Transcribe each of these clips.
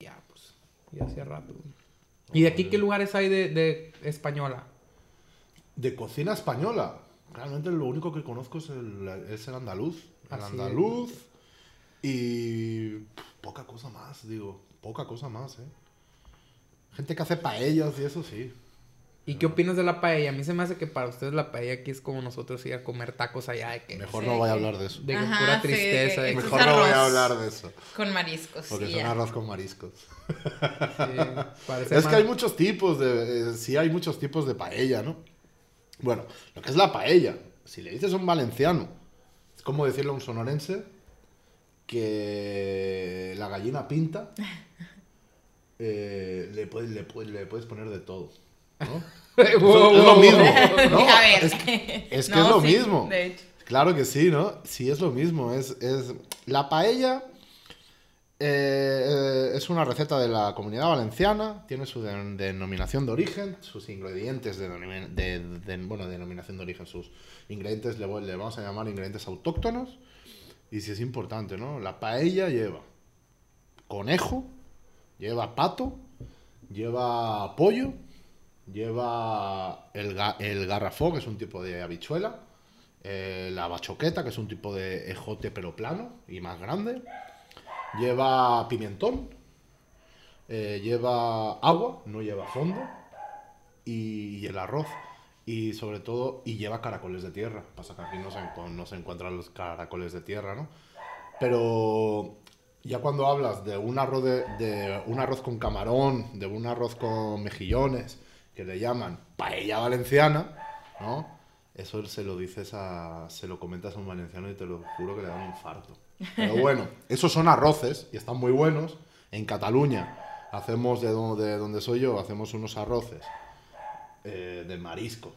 Ya, pues, ya hacía rato. ¿Y de aquí qué lugares hay de, de española? De cocina española. Realmente lo único que conozco es el, es el andaluz. El Así andaluz. Y poca cosa más, digo. Poca cosa más, ¿eh? Gente que hace paellas y eso sí. ¿Y qué opinas de la paella? A mí se me hace que para ustedes la paella aquí es como nosotros ir a comer tacos allá de que... Mejor Sí, no voy a hablar de eso. De que Ajá, pura sí, tristeza. de que- Mejor no voy a hablar de eso. Con mariscos. Porque y es un ya. arroz con mariscos. sí, parece Es que hay muchos tipos de. eh, sí, hay muchos tipos de paella, ¿no? Bueno, lo que es la paella, si le dices a un valenciano, es como decirle a un sonorense que la gallina pinta, eh, le, puedes, le, puedes, le puedes poner de todo, ¿no? Wow, es lo mismo. ¿no? a ver. Es que es, que No, es lo sí, mismo. De hecho. Claro que sí, ¿no? Sí, es lo mismo. Es, es... La paella eh, es una receta de la comunidad valenciana, tiene su de- denominación de origen, sus ingredientes de, denomi- de- de- bueno, denominación de origen, sus ingredientes le, le vamos a llamar ingredientes autóctonos. Y si es importante, ¿no? La paella lleva conejo, lleva pato, lleva pollo, lleva el, ga- garrafón, que es un tipo de habichuela, eh, la bachoqueta, que es un tipo de ejote pero plano y más grande, lleva pimentón, eh, lleva agua, no lleva fondo, y, el arroz. Y sobre todo, y lleva caracoles de tierra. Pasa que aquí no se, no se encuentran los caracoles de tierra, ¿no? Pero ya cuando hablas de un arroz, de, de un arroz con camarón, de un arroz con mejillones, que le llaman paella valenciana, ¿no? Eso se lo dices a, se lo comentas a un valenciano y te lo juro que le da un infarto. Pero bueno, esos son arroces y están muy buenos. En Cataluña hacemos, de donde, de donde soy yo, hacemos unos arroces eh, de marisco,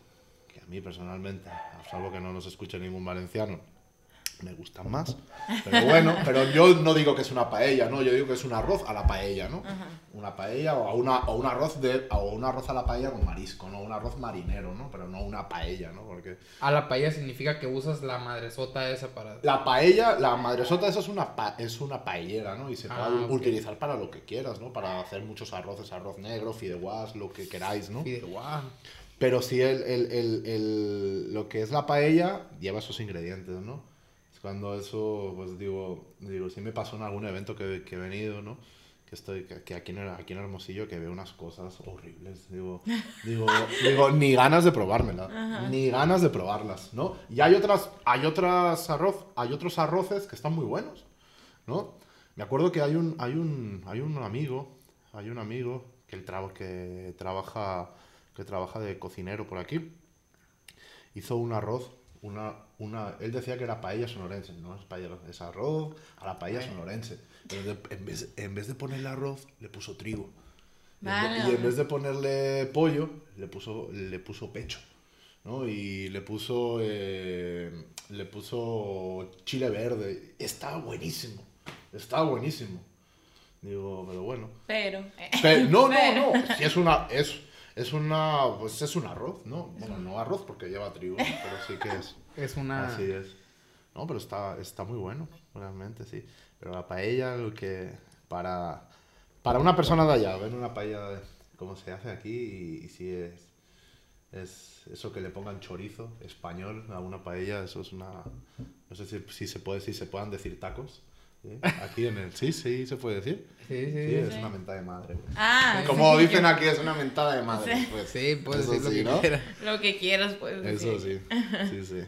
que a mí personalmente, a salvo que no nos escuche ningún valenciano, me gustan más. Pero bueno, pero yo no digo que es una paella, ¿no? Yo digo que es un arroz a la paella, ¿no? Una paella o, a una, o un arroz de o un arroz a la paella con marisco, ¿no? Un arroz marinero, ¿no? Pero no una paella, ¿no? Porque A la paella significa que usas la madresota esa para... la paella, la madresota esa es una pa- es una paellera, ¿no? Y se Ah, puede utilizar para lo que quieras, ¿no? Para hacer muchos arroces, arroz negro, fideuás, lo que queráis, ¿no? Fideuá. Pero sí, el, el- el- el- lo que es la paella lleva esos ingredientes, ¿no? Cuando eso, pues digo, digo sí me pasó en algún evento que, que he venido, ¿no? Que estoy, que, que aquí, en, aquí en Hermosillo, que veo unas cosas horribles. Digo, digo, digo ni ganas de probármela, ni ganas de probarlas, ¿no? Y hay otras, hay otras arroz, hay otros arroces que están muy buenos, ¿no? Me acuerdo que hay un, hay un, hay un amigo, hay un amigo que, el traba- que trabaja, que trabaja de cocinero por aquí. Hizo un arroz, una, una, él decía que era paella sonorense, no es paella, es arroz a la paella sonorense. Pero de- en, vez, en vez de ponerle arroz, le puso trigo. Y en. Y vez de ponerle pollo, le puso, le puso pecho. ¿no? Y le puso, eh, le puso chile verde. Estaba buenísimo. Estaba buenísimo. Digo, pero bueno. Pero. eh, Pero, no, no, no. Si es una, es, es una, pues es un arroz, ¿no? Bueno, no arroz porque lleva trigo, pero sí que es. Es una... Así es. No, pero está, está muy bueno, realmente, sí. Pero la paella, lo que para, para una persona de allá, ver una paella de- como se hace aquí y, y sí es, es eso que le pongan chorizo español a una paella, eso es una, no sé si, si se puede, si se puedan decir tacos. ¿Sí? Aquí en el, sí, sí, se puede decir. Sí, sí, Sí, sí. es una mentada de madre. pues. Ah, Como sí, dicen yo- aquí, es una mentada de madre. Sí. Pues. Sí, puedes decir lo sí, que ¿no? quieras. Lo que quieras, pues. Eso sí. sí, sí.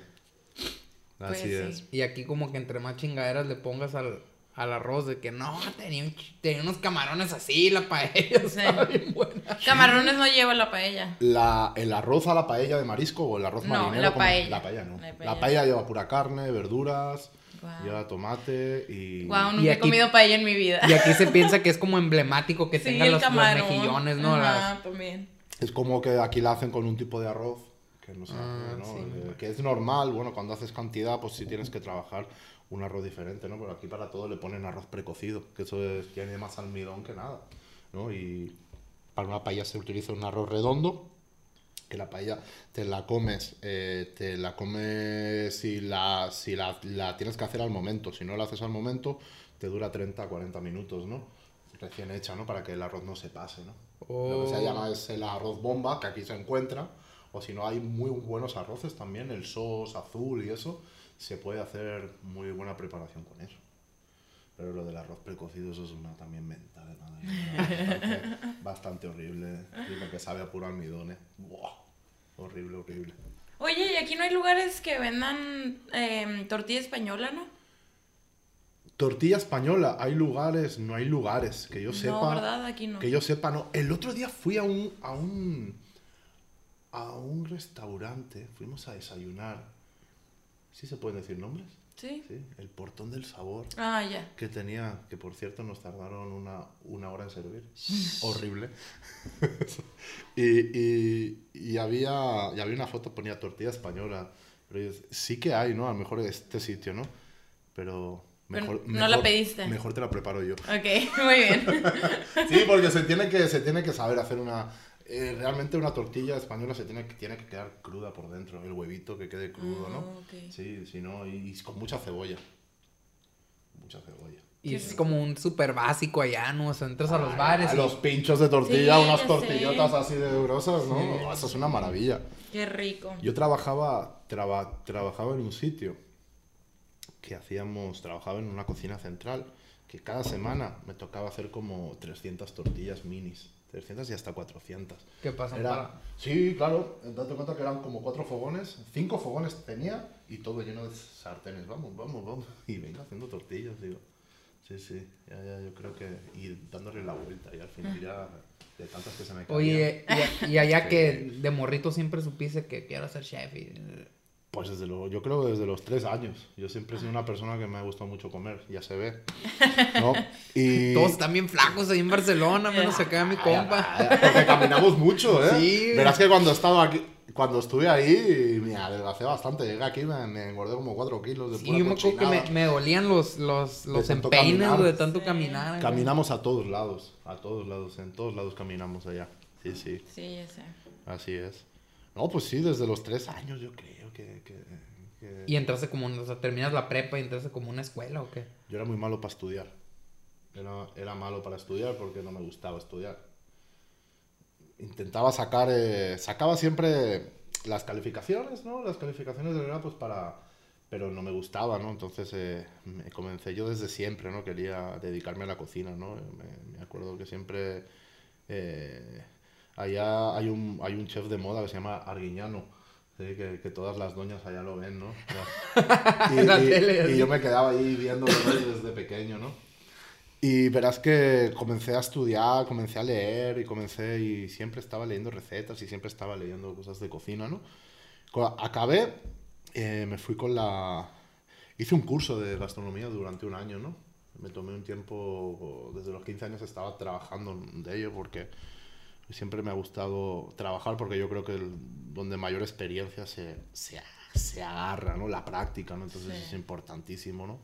Pues Así sí. es. Y aquí como que entre más chingaderas le pongas al, al arroz de que no, tenía, un tenía unos camarones así, la paella estaba bien buena. Camarones no lleva la paella. La, ¿El arroz a la paella de marisco o el arroz No, marinero? la paella. La paella no. La La paella. paella, lleva pura carne, verduras, Guau. lleva tomate y... Wow, Y nunca he aquí- comido paella en mi vida. Y aquí se piensa que es como emblemático que Sí, tenga los, los mejillones, ¿no? Ajá, Las- también. Es como que aquí la hacen con un tipo de arroz que no sé, Ah, ¿no? sí, Eh, que es normal, bueno, cuando haces cantidad, pues sí tienes que trabajar un arroz diferente, ¿no? Pero aquí para todo le ponen arroz precocido, que eso es- tiene más almidón que nada, ¿no? Y para una paella se utiliza un arroz redondo, que la paella te la comes, eh, te la comes si, la, si la, la tienes que hacer al momento. Si no la haces al momento, te dura 30 a 40 minutos, ¿no? Recién hecha, ¿no? Para que el arroz no se pase, ¿no? Oh. Lo que se llama es el arroz bomba, que aquí se encuentra. O si no, hay muy buenos arroces también, el sos azul y eso. Se puede hacer muy buena preparación con eso. Pero lo del arroz precocido, eso es una también mental. ¿no? Bastante, bastante horrible. Y lo que sabe a puro almidón, ¿eh? Buah, Horrible, horrible. Oye, y aquí no hay lugares que vendan em, tortilla española, ¿no? Tortilla española, hay lugares, no hay lugares, que yo sepa. No, ¿verdad? Aquí no. Que yo sepa, no. El otro día fui a un, a un, a un restaurante, fuimos a desayunar. ¿Sí se pueden decir nombres? ¿Sí? Sí, el portón del sabor. Ah, ya. Que tenía, que por cierto nos tardaron una, una hora en servir. Horrible. y, y, y había, y había una foto, ponía tortilla española. Pero yo, sí que hay, ¿no? A lo mejor este sitio, ¿no? Pero mejor, no la mejor- pediste. Mejor te la preparo yo. Ok, muy bien. Sí, porque se tiene que, se tiene que saber hacer una... eh, realmente una tortilla española se tiene que, tiene que quedar cruda por dentro, el huevito que quede crudo, ¿no? Ah, ok. Sí, si no, y, y con mucha cebolla. Mucha cebolla. Y es como un súper básico allá, ¿no? O sea, entras a los bares A y... los pinchos de tortilla, Sí, unas tortillotas sé. así de grosas, ¿no? Eso es una maravilla. Qué rico. Yo trabajaba, traba- trabajaba en un sitio que hacíamos, trabajaba en una cocina central, que cada semana me tocaba hacer como 300 tortillas minis, 300 y hasta 400. ¿Qué pasa? Era- para- Sí, claro, date cuenta que eran como cuatro fogones, cinco fogones tenía y todo lleno de sartenes. Vamos, vamos, vamos. Y venga haciendo tortillas, digo. Sí, sí, ya, ya, yo creo que. Y dándole la vuelta y al final ya de tantas que se me caían. Oye, y, y allá que de morrito siempre supiste que quiero ser chef y... Pues desde lo, yo creo que desde los tres años. Yo siempre he sido una persona que me ha gustado mucho comer, ya se ve. ¿No? Y. Todos están bien flacos ahí en Barcelona, menos acá mi compa. Porque caminamos mucho, ¿eh? Sí. Verás que cuando estaba aquí, cuando estuve ahí, me adelgacé bastante. Llegué aquí, me, me engordé como 4 kilos de Sí, pura yo me acuerdo que me, dolían los, los, los empeines caminar. de tanto Sí. caminar. Caminamos a todos lados, a todos lados, en todos lados caminamos allá. Sí, sí, Sí, ya sé. así es. No, pues sí, desde los tres años yo creo que... que- que- Y entraste como, o sea, terminas la prepa y entraste como una escuela o qué? Yo era muy malo para estudiar. Era, era malo para estudiar porque no me gustaba estudiar. Intentaba sacar, eh, sacaba siempre las calificaciones, ¿no? Las calificaciones de verdad, pues para... Pero no me gustaba, ¿no? Entonces eh, me comencé yo desde siempre, ¿no? Quería dedicarme a la cocina, ¿no? Me, me acuerdo que siempre... eh, allá hay un, hay un chef de moda que se llama Arguiñano. ¿sí? Que, que todas las doñas allá lo ven, ¿no? Y, tele, yo me quedaba ahí viéndolo desde pequeño, ¿no? Y verás que comencé a estudiar, comencé a leer y comencé y siempre estaba leyendo recetas y siempre estaba leyendo cosas de cocina, ¿no? Acabé, eh, me fui con la... Hice un curso de gastronomía durante un año, ¿no? Me tomé un tiempo, desde los 15 años estaba trabajando de ello porque siempre me ha gustado trabajar porque yo creo que el- donde mayor experiencia se, se, se agarra, ¿no? La práctica, ¿no? Entonces Sí. es importantísimo, ¿no?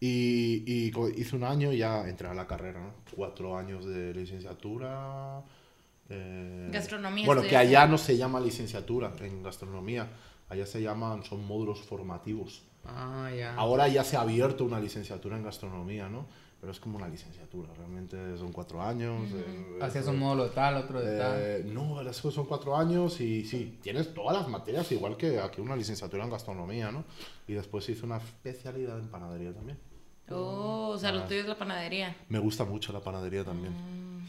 Y, y hice un año y ya entré a la carrera, ¿no? Cuatro años de licenciatura. eh, Gastronomía Bueno, que allá no se llama licenciatura en gastronomía, allá se llaman, son módulos formativos. Ah, ya. Ahora ya se ha abierto una licenciatura en gastronomía, ¿no? Pero es como una licenciatura, realmente son cuatro años. eh, Hacías un módulo de tal, otro de tal. eh, no, las cosas son cuatro años y sí, tienes todas las materias igual que aquí una licenciatura en gastronomía, ¿no? Y después hice una especialidad en panadería también. Oh, o sea, lo Ah. tuyo es la panadería. Me gusta mucho la panadería también.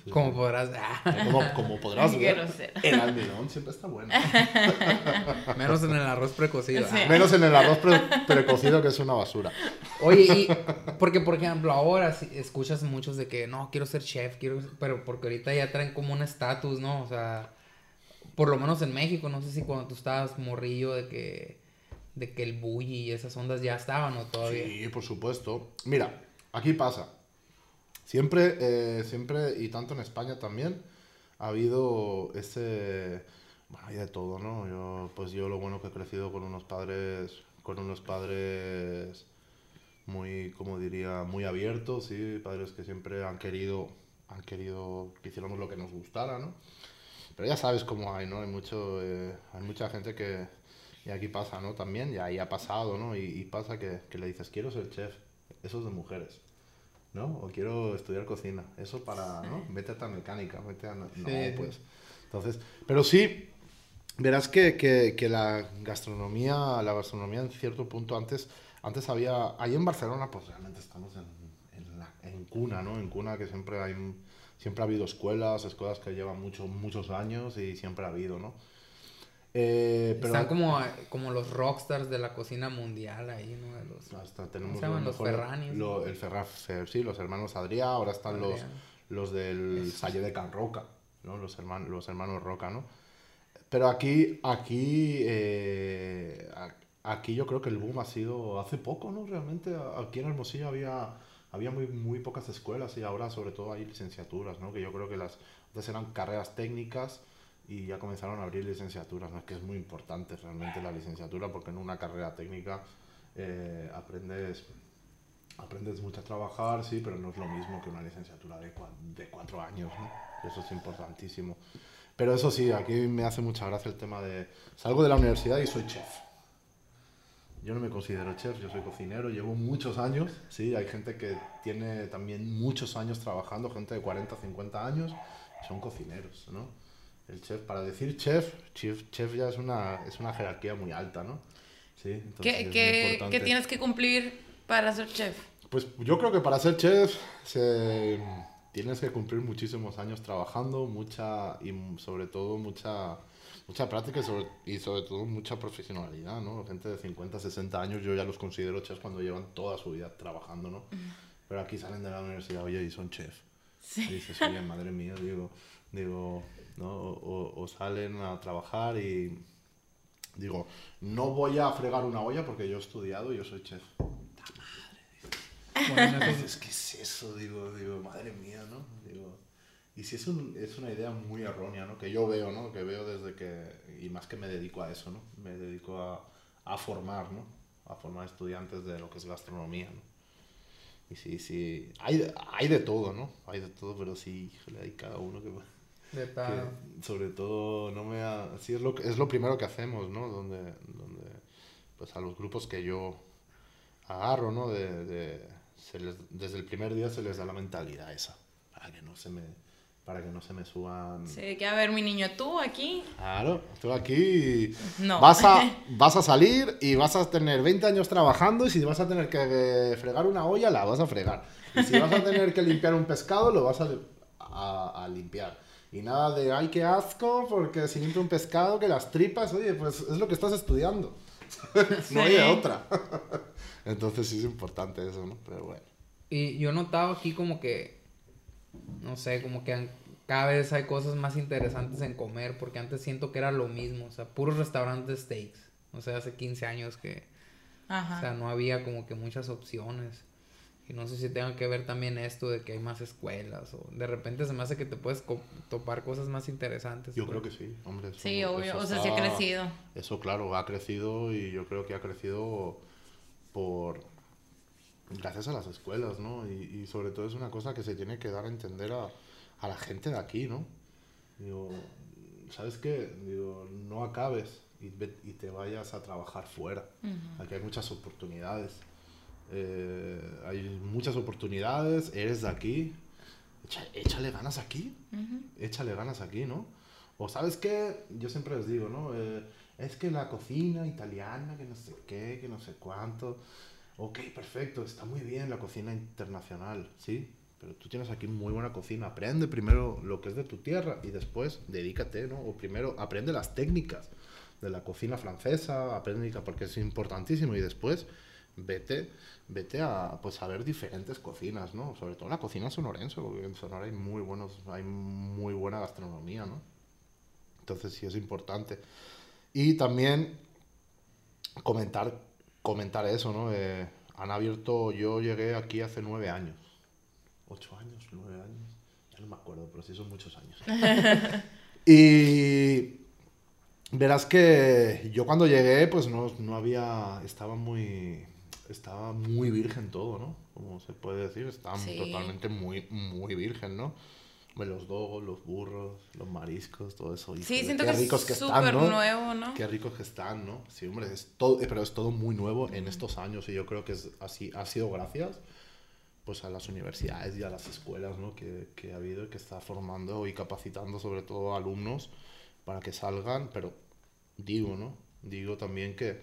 Sí, Como sí. podrás... Como, como podrás ver, el almidón siempre está bueno. menos en el arroz precocido. Sí. ah. Menos en el arroz pre- precocido que es una basura. Oye, y porque por ejemplo ahora sí escuchas muchos de que no, quiero ser chef, quiero, pero porque ahorita ya traen como un estatus, ¿no? O sea, por lo menos en México, no sé si cuando tú estabas morrillo de que, de que el bully y esas ondas ya estaban o todavía. Sí, por supuesto. Mira, aquí pasa. Siempre, eh, siempre, y tanto en España también, ha habido ese... Bueno, hay de todo, ¿no? Yo, pues yo lo bueno que he crecido con unos padres, con unos padres muy, como diría, muy abiertos, ¿sí? Padres que siempre han querido, han querido que hiciéramos lo que nos gustara, ¿no? Pero ya sabes cómo hay, ¿no? Hay, mucho, eh, hay mucha gente que, y aquí pasa, ¿no? También, y ahí ha pasado, ¿no? Y, y pasa que, que le dices, quiero ser chef. Eso es de mujeres. ¿No? O quiero estudiar cocina. Eso para, ¿no? Vete a mecánica, vete a... No, Sí, pues. Entonces, pero sí, verás que, que, que la gastronomía, la gastronomía en cierto punto antes, antes había, ahí en Barcelona, pues realmente estamos en, en, la- en cuna, ¿no? En cuna que siempre hay, siempre ha habido escuelas, escuelas que llevan muchos, muchos años y siempre ha habido, ¿no? Eh, pero Están como, como los rockstars de la cocina mundial ahí, ¿no? De los- hasta tenemos se llaman? los Ferranis, el Ferran, Fer- sí, los hermanos Adrià, ahora están los, los del Salle de Can Roca, ¿no? Los, hermanos los hermanos Roca, ¿no? Pero aquí, aquí, eh, aquí yo creo que el boom ha sido hace poco, ¿no? Realmente aquí en Hermosillo había, había muy, muy pocas escuelas y ahora sobre todo hay licenciaturas, ¿no? Que yo creo que las antes eran carreras técnicas y ya comenzaron a abrir licenciaturas, ¿no? Es que es muy importante realmente la licenciatura porque en una carrera técnica eh, aprendes aprendes mucho a trabajar, sí, pero no es lo mismo que una licenciatura de, cua- de cuatro años, ¿no? Eso es importantísimo. Pero eso sí, aquí me hace mucha gracia el tema de... Salgo de la universidad y soy chef. Yo no me considero chef, yo soy cocinero, llevo muchos años, sí, hay gente que tiene también muchos años trabajando, gente de 40, 50 años, son cocineros, ¿no? El chef, para decir chef, chef, chef ya es una, es una jerarquía muy alta, ¿no? Sí, entonces ¿Qué, tienes que cumplir para ser chef? Pues yo creo que para ser chef se- tienes que cumplir muchísimos años trabajando, mucha y sobre todo mucha mucha práctica y sobre, y sobre todo mucha profesionalidad, ¿no? Gente de 50, 60 años yo ya los considero chefs cuando llevan toda su vida trabajando, ¿no? Pero aquí salen de la universidad, oye, y son chefs. Y dices, oye, madre mía, digo, digo, ¿no? O, o- salen a trabajar y digo, no voy a fregar una olla porque yo he estudiado y yo soy chef. Bueno, eso es- Dices, ¿qué es eso? Digo, digo, madre mía, ¿no? Digo, y si es, un- es una idea muy errónea, ¿no? Que yo veo, ¿no? Que veo desde que, y más que me dedico a eso, ¿no? Me dedico a, a formar, ¿no? A formar estudiantes de lo que es gastronomía, ¿no? Y sí, sí, hay, hay de todo, ¿no? Hay de todo, pero sí, híjole, hay cada uno que... de que tal- sobre todo no me ha- sí es lo que- es lo primero que hacemos no donde donde pues a los grupos que yo agarro no de, de- se les- desde el primer día se les da la mentalidad esa para que no se me para que no se me suban Sí, que a ver, mi niño, tú aquí. Claro, estoy aquí y No. vas, a, vas a salir y vas a tener 20 años trabajando y si vas a tener que eh, fregar una olla, la vas a fregar. Y si vas a tener que limpiar un pescado, lo vas a, a- a limpiar. Y nada de, ay, qué asco, porque si limpio un pescado, que las tripas, oye, pues es lo que estás estudiando. no hay Sí. otra. Entonces sí es importante eso, ¿no? Pero bueno. Y yo notaba aquí como que, no sé, como que han- cada vez hay cosas más interesantes en comer, porque antes siento que era lo mismo, o sea, puros restaurantes de steaks. O sea, hace 15 años que, Ajá. o sea, no había como que muchas opciones. Y no sé si tenga que ver también esto de que hay más escuelas o de repente se me hace que te puedes co- topar cosas más interesantes. Yo pues. creo que sí, hombre. eso- sí, obvio. eso O sea, sí ha está- crecido. Eso, claro, ha crecido y yo creo que ha crecido por gracias a las escuelas, ¿no? Y, y sobre todo es una cosa que se tiene que dar a entender a, a la gente de aquí, ¿no? Digo, ¿sabes qué? Digo, no acabes y, te vayas a trabajar fuera. Aquí hay muchas oportunidades. Eh, hay muchas oportunidades, eres de aquí, echa- échale ganas aquí échale ganas aquí, ¿no? O sabes qué, yo siempre les digo, ¿no? Eh, es que la cocina italiana, que no sé qué, que no sé cuánto. Ok, perfecto, está muy bien la cocina internacional, ¿sí? Pero tú tienes aquí muy buena cocina. Aprende primero lo que es de tu tierra y después dedícate, ¿no? O primero aprende las técnicas de la cocina francesa, aprende porque es importantísimo y después vete vete a pues a ver diferentes cocinas, ¿no? Sobre todo la cocina sonorense, porque en Sonora hay muy buenos hay muy buena gastronomía, ¿no? Entonces sí es importante. Y también comentar comentar eso, ¿no? Eh, han abierto, yo llegué aquí hace nueve años, ocho años, nueve años, ya no me acuerdo, pero sí son muchos años. y verás que yo cuando llegué, pues no, no había, estaba muy, estaba muy virgen todo, ¿no? Como se puede decir, estaba Sí. totalmente muy, muy virgen, ¿no? Los dogos, los burros, los mariscos, todo eso. Sí, siento qué que ricos es están, súper ¿no? nuevo, ¿no? Qué ricos que están, ¿no? Sí, hombre, es todo, eh, pero es todo muy nuevo en estos años y yo creo que es así, ha sido gracias pues a las universidades y a las escuelas ¿no? que, que ha habido y que está formando y capacitando sobre todo alumnos para que salgan, pero digo, ¿no? Digo también que,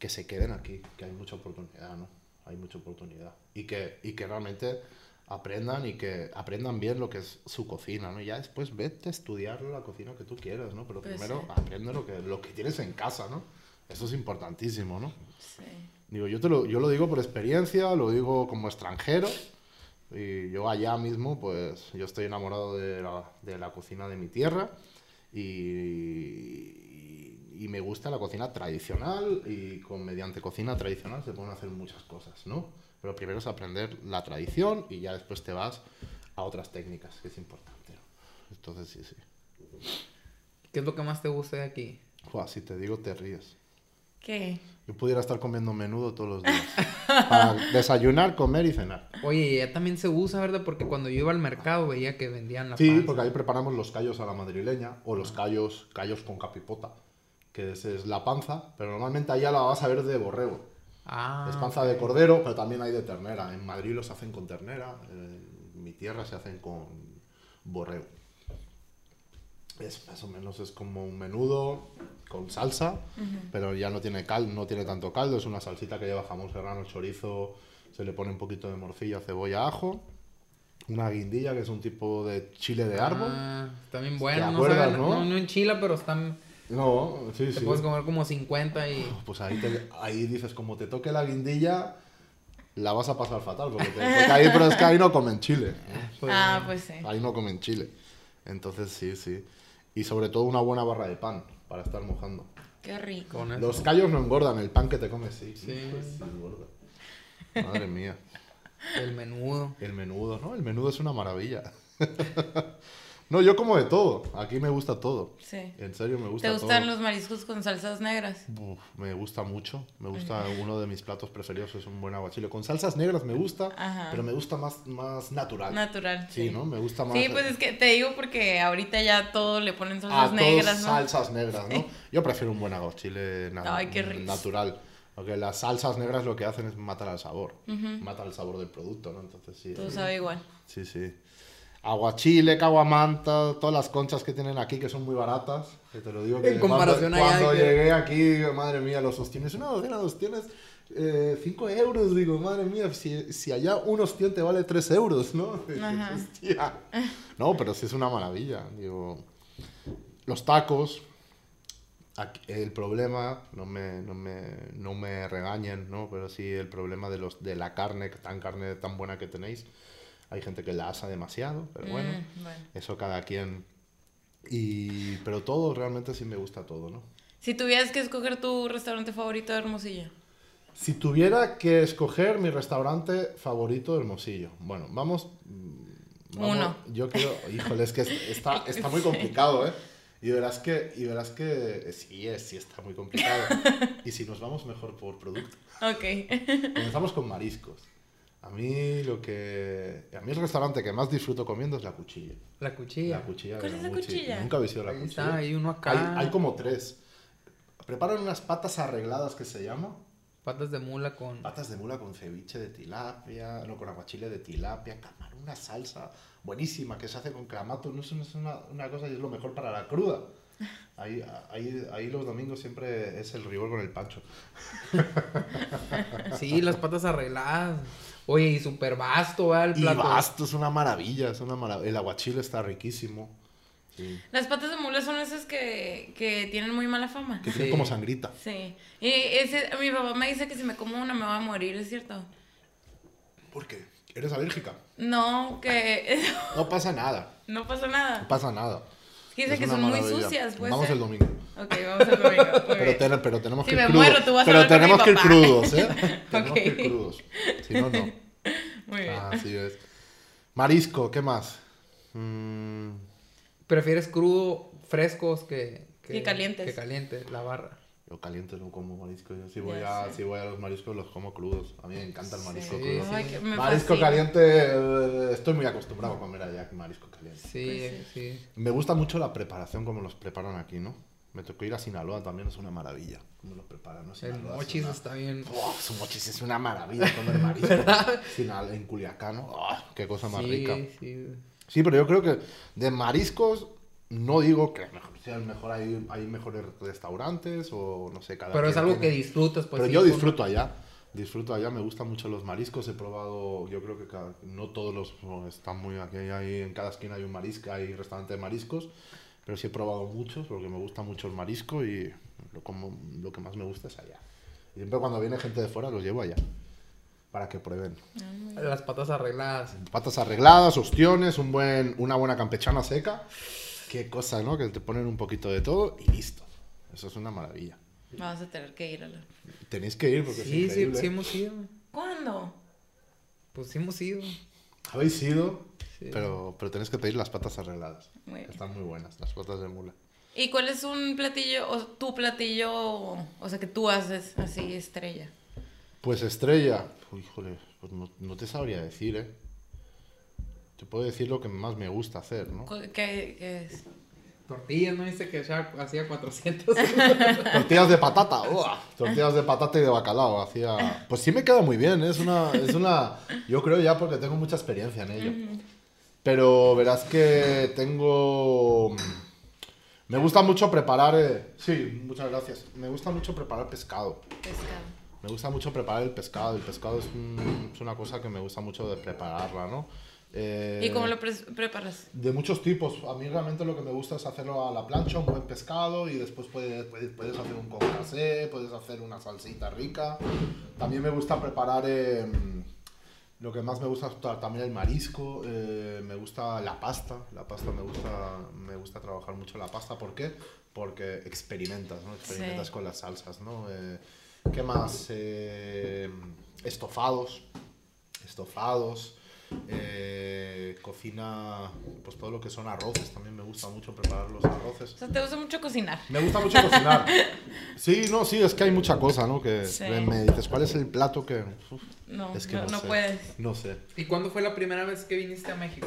que se queden aquí, que hay mucha oportunidad, ¿no? Hay mucha oportunidad. Y que, y que realmente aprendan y que aprendan bien lo que es su cocina, ¿no? Y ya después vete a estudiar la cocina que tú quieras, ¿no? Pero Pues primero sí. aprende lo que, lo que tienes en casa, ¿no? Eso es importantísimo, ¿no? Sí. Digo, yo, te lo, yo lo digo por experiencia, lo digo como extranjero. Y yo allá mismo, pues, yo estoy enamorado de la, de la cocina de mi tierra. Y, y me gusta la cocina tradicional. Y con mediante cocina tradicional se pueden hacer muchas cosas, ¿no? Pero primero es aprender la tradición y ya después te vas a otras técnicas, que es importante. Entonces, sí, sí. ¿Qué es lo que más te gusta de aquí? Buah, si te digo, te ríes. ¿Qué? Yo pudiera estar comiendo menudo todos los días. Para desayunar, comer y cenar. Oye, ya también se usa, ¿verdad? Porque cuando yo iba al mercado veía que vendían la Sí, panza. porque ahí preparamos los callos a la madrileña o los callos, callos con capipota, que es, es la panza, pero normalmente allá la vas a ver de borrego. Ah, es panza de cordero, pero también hay de ternera. En Madrid los hacen con ternera, en mi tierra se hacen con borrego. Es más o menos es como un menudo con salsa, pero ya no tiene cal, no tiene tanto caldo, es una salsita que lleva jamón serrano, chorizo, se le pone un poquito de morcilla, cebolla, ajo, una guindilla que es un tipo de chile de árbol. Ah, bien bueno. ¿Te no, saben- no? no, no enchila, pero están... No, sí, Te sí. puedes comer como 50 y... Pues ahí, te- ahí dices, como te toque la guindilla, la vas a pasar fatal, porque, te- porque ahí, pero es que ahí no comen chile. ¿eh? Pues, ah, pues sí. Ahí no comen chile. Entonces sí, sí. Y sobre todo una buena barra de pan para estar mojando. Qué rico. Los callos no engordan, el pan que te comes sí. Sí. Pues sí engorda. Madre mía. El menudo. El menudo, ¿no? El menudo es una maravilla. no, yo como de todo. Aquí me gusta todo. Sí. En serio, me gusta ¿Te gustan todo. los mariscos con salsas negras? Uf, me gusta mucho. Me gusta uno de mis platos preferidos es un buen aguachile. Con salsas negras me gusta, Ajá. pero me gusta más, más natural. Natural. sí, ¿no? Me gusta más. Sí, pues es que te digo porque ahorita ya todo le ponen salsas todos negras, ¿no? salsas negras, ¿no? Yo prefiero un buen aguachile na- Ay, qué rico. natural. Porque las salsas negras lo que hacen es matar al sabor. Matar el sabor del producto, ¿no? Entonces sí. Todo sabe igual. Sí, sí. Aguachile, caguamanta, todas las conchas que tienen aquí que son muy baratas. Que te lo digo que En comparación cuando, allá cuando que- llegué aquí, madre mía, los ostiones, una docena de ostiones, 5 euros, digo, madre mía, si, si allá un ostión te vale 3 euros, ¿no? Ajá. "Hostia". No, pero sí es una maravilla, digo. Los tacos, aquí- el problema, no me, no, me, no me regañen, ¿no? Pero sí el problema de, los, de la carne, tan carne tan buena que tenéis. Hay gente que la asa demasiado, pero bueno, Mm, bueno. eso cada quien. Y, pero todo, realmente sí me gusta todo, ¿no? Si tuvieras que escoger tu restaurante favorito de Hermosillo. Si tuviera que escoger mi restaurante favorito de Hermosillo, bueno, vamos. mm, vamos- Uno. Yo quiero. Híjole, es que es- está, está muy complicado, ¿eh? Y verás que, y verás que eh, sí, es, sí está muy complicado. Y si nos vamos mejor por producto. Ok. Comenzamos con mariscos. A mí lo que. A mí el restaurante que más disfruto comiendo es la cuchilla. La cuchilla. La cuchilla de ¿Cuál es la cuchilla? Nunca habéis ido a la Ahí cuchilla. está, hay uno acá. Hay, hay como tres. Preparan unas patas arregladas que se llama. Patas de mula con... Patas de mula con ceviche de tilapia, no, con aguachile de tilapia, camarón, una salsa buenísima que se hace con clamato. No es una, es una, una cosa y es lo mejor para la cruda. Ahí, ahí, ahí los domingos siempre es el rigor con el pancho. Sí, las patas arregladas. Oye, y súper vasto, ¿verdad? El Y plato. basto, es una maravilla, es una maravilla. El aguachile está riquísimo. Sí. Las patas de mula son esas que, que tienen muy mala fama. Que tiene Sí. como sangrita. Sí. Y ese, mi papá me dice que si me como una me va a morir, ¿es cierto? ¿Por qué? ¿Eres alérgica? No, que No pasa nada. no pasa nada. No pasa nada. Dice Es que son muy sucias, pues. Vamos el domingo. Ok, vamos el domingo. Pero, ten- pero tenemos Si que me ir crudos. muero, tú vas a pero hablar con mi tenemos que ir papá. crudos, ¿eh? tenemos que ir Ok. crudos. Si no, no. Muy bien. Así es. Marisco, ¿qué más? Mm, ¿Prefieres crudo, frescos que... Que calientes. Que caliente, la barra. yo caliente no como marisco. Yo si voy, Ya a, si voy a los mariscos los como crudos. A mí me encanta el marisco Sí. crudo. Ay, marisco fascina. caliente, eh, estoy muy acostumbrado a comer allá marisco caliente. Sí, Pues sí. Me gusta mucho la preparación como los preparan aquí, ¿no? Me tocó ir a Sinaloa también, es una maravilla. ¿Cómo lo preparan? ¿no? El Sinaloa es mochis una- está bien. Oh, su mochis es una maravilla comer marisco. Sinal- en Culiacán, ¿no? Oh, qué cosa más sí, rica. sí. Sí, pero yo creo que de mariscos no digo que mejor, sea el mejor, hay, hay mejores restaurantes o no sé, cada Pero es algo que tiene- disfrutas, pues. pero sí, yo disfruto allá. Disfruto allá, me gustan mucho los mariscos. He probado, yo creo que cada- no todos los están muy. Aquí hay, en cada esquina hay un marisco, hay restaurante de mariscos. Pero sí he probado muchos porque me gusta mucho el marisco y lo, como, lo que más me gusta es allá. Y siempre cuando viene gente de fuera los llevo allá para que prueben. Las patas arregladas. Patas arregladas, ostiones, un buen, una buena campechana seca. Qué cosa, ¿no? Que te ponen un poquito de todo y listo. Eso es una maravilla. Vamos a tener que ir a la... Tenéis que ir porque es Sí, sí, sí hemos ido. ¿Cuándo? Pues sí hemos ido. Habéis ido, Sí. pero, pero tenéis que pedir las patas arregladas. Muy bien. Están muy buenas, las patas de mula. ¿Y cuál es un platillo, o tu platillo, o sea, que tú haces así, estrella? Pues estrella, Uy, híjole, pues no, no te sabría decir, ¿eh? Te puedo decir lo que más me gusta hacer, ¿no? ¿Cu- ¿Qué, qué es? Tortillas, ¿no dice que ya hacía 400? Tortillas de patata, ¡uah! tortillas de patata y de bacalao. Hacía... Pues sí me queda muy bien, ¿eh? es una, es una... Yo creo ya porque tengo mucha experiencia en ello. Pero verás que tengo... Me gusta mucho preparar... eh, Sí, muchas gracias. Me gusta mucho preparar pescado. Pescado. Me gusta mucho preparar el pescado. El pescado es, un- es una cosa que me gusta mucho de prepararla, ¿no? Eh, ¿Y cómo lo pre- preparas? de muchos tipos. A mí realmente lo que me gusta es hacerlo a la plancha, un buen pescado y después puedes, puedes, puedes hacer un concassé, puedes hacer una salsita rica. También me gusta preparar, eh, lo que más me gusta es ta- también el marisco, eh, me gusta la pasta. La pasta me gusta, me gusta trabajar mucho la pasta. ¿Por qué? Porque experimentas, ¿no? Experimentas Sí. con las salsas, ¿no? Eh, ¿Qué más? Eh, estofados. Estofados. Eh, cocina, pues todo lo que son arroces, también me gusta mucho preparar los arroces. O sea, te gusta mucho cocinar. Me gusta mucho cocinar. Sí, no, sí, es que hay mucha cosa, ¿no? Que Sí. me dices, ¿cuál es el plato que...? Uf, No, es que no, no, no sé. puedes. No sé. ¿Y cuándo fue la primera vez que viniste a México?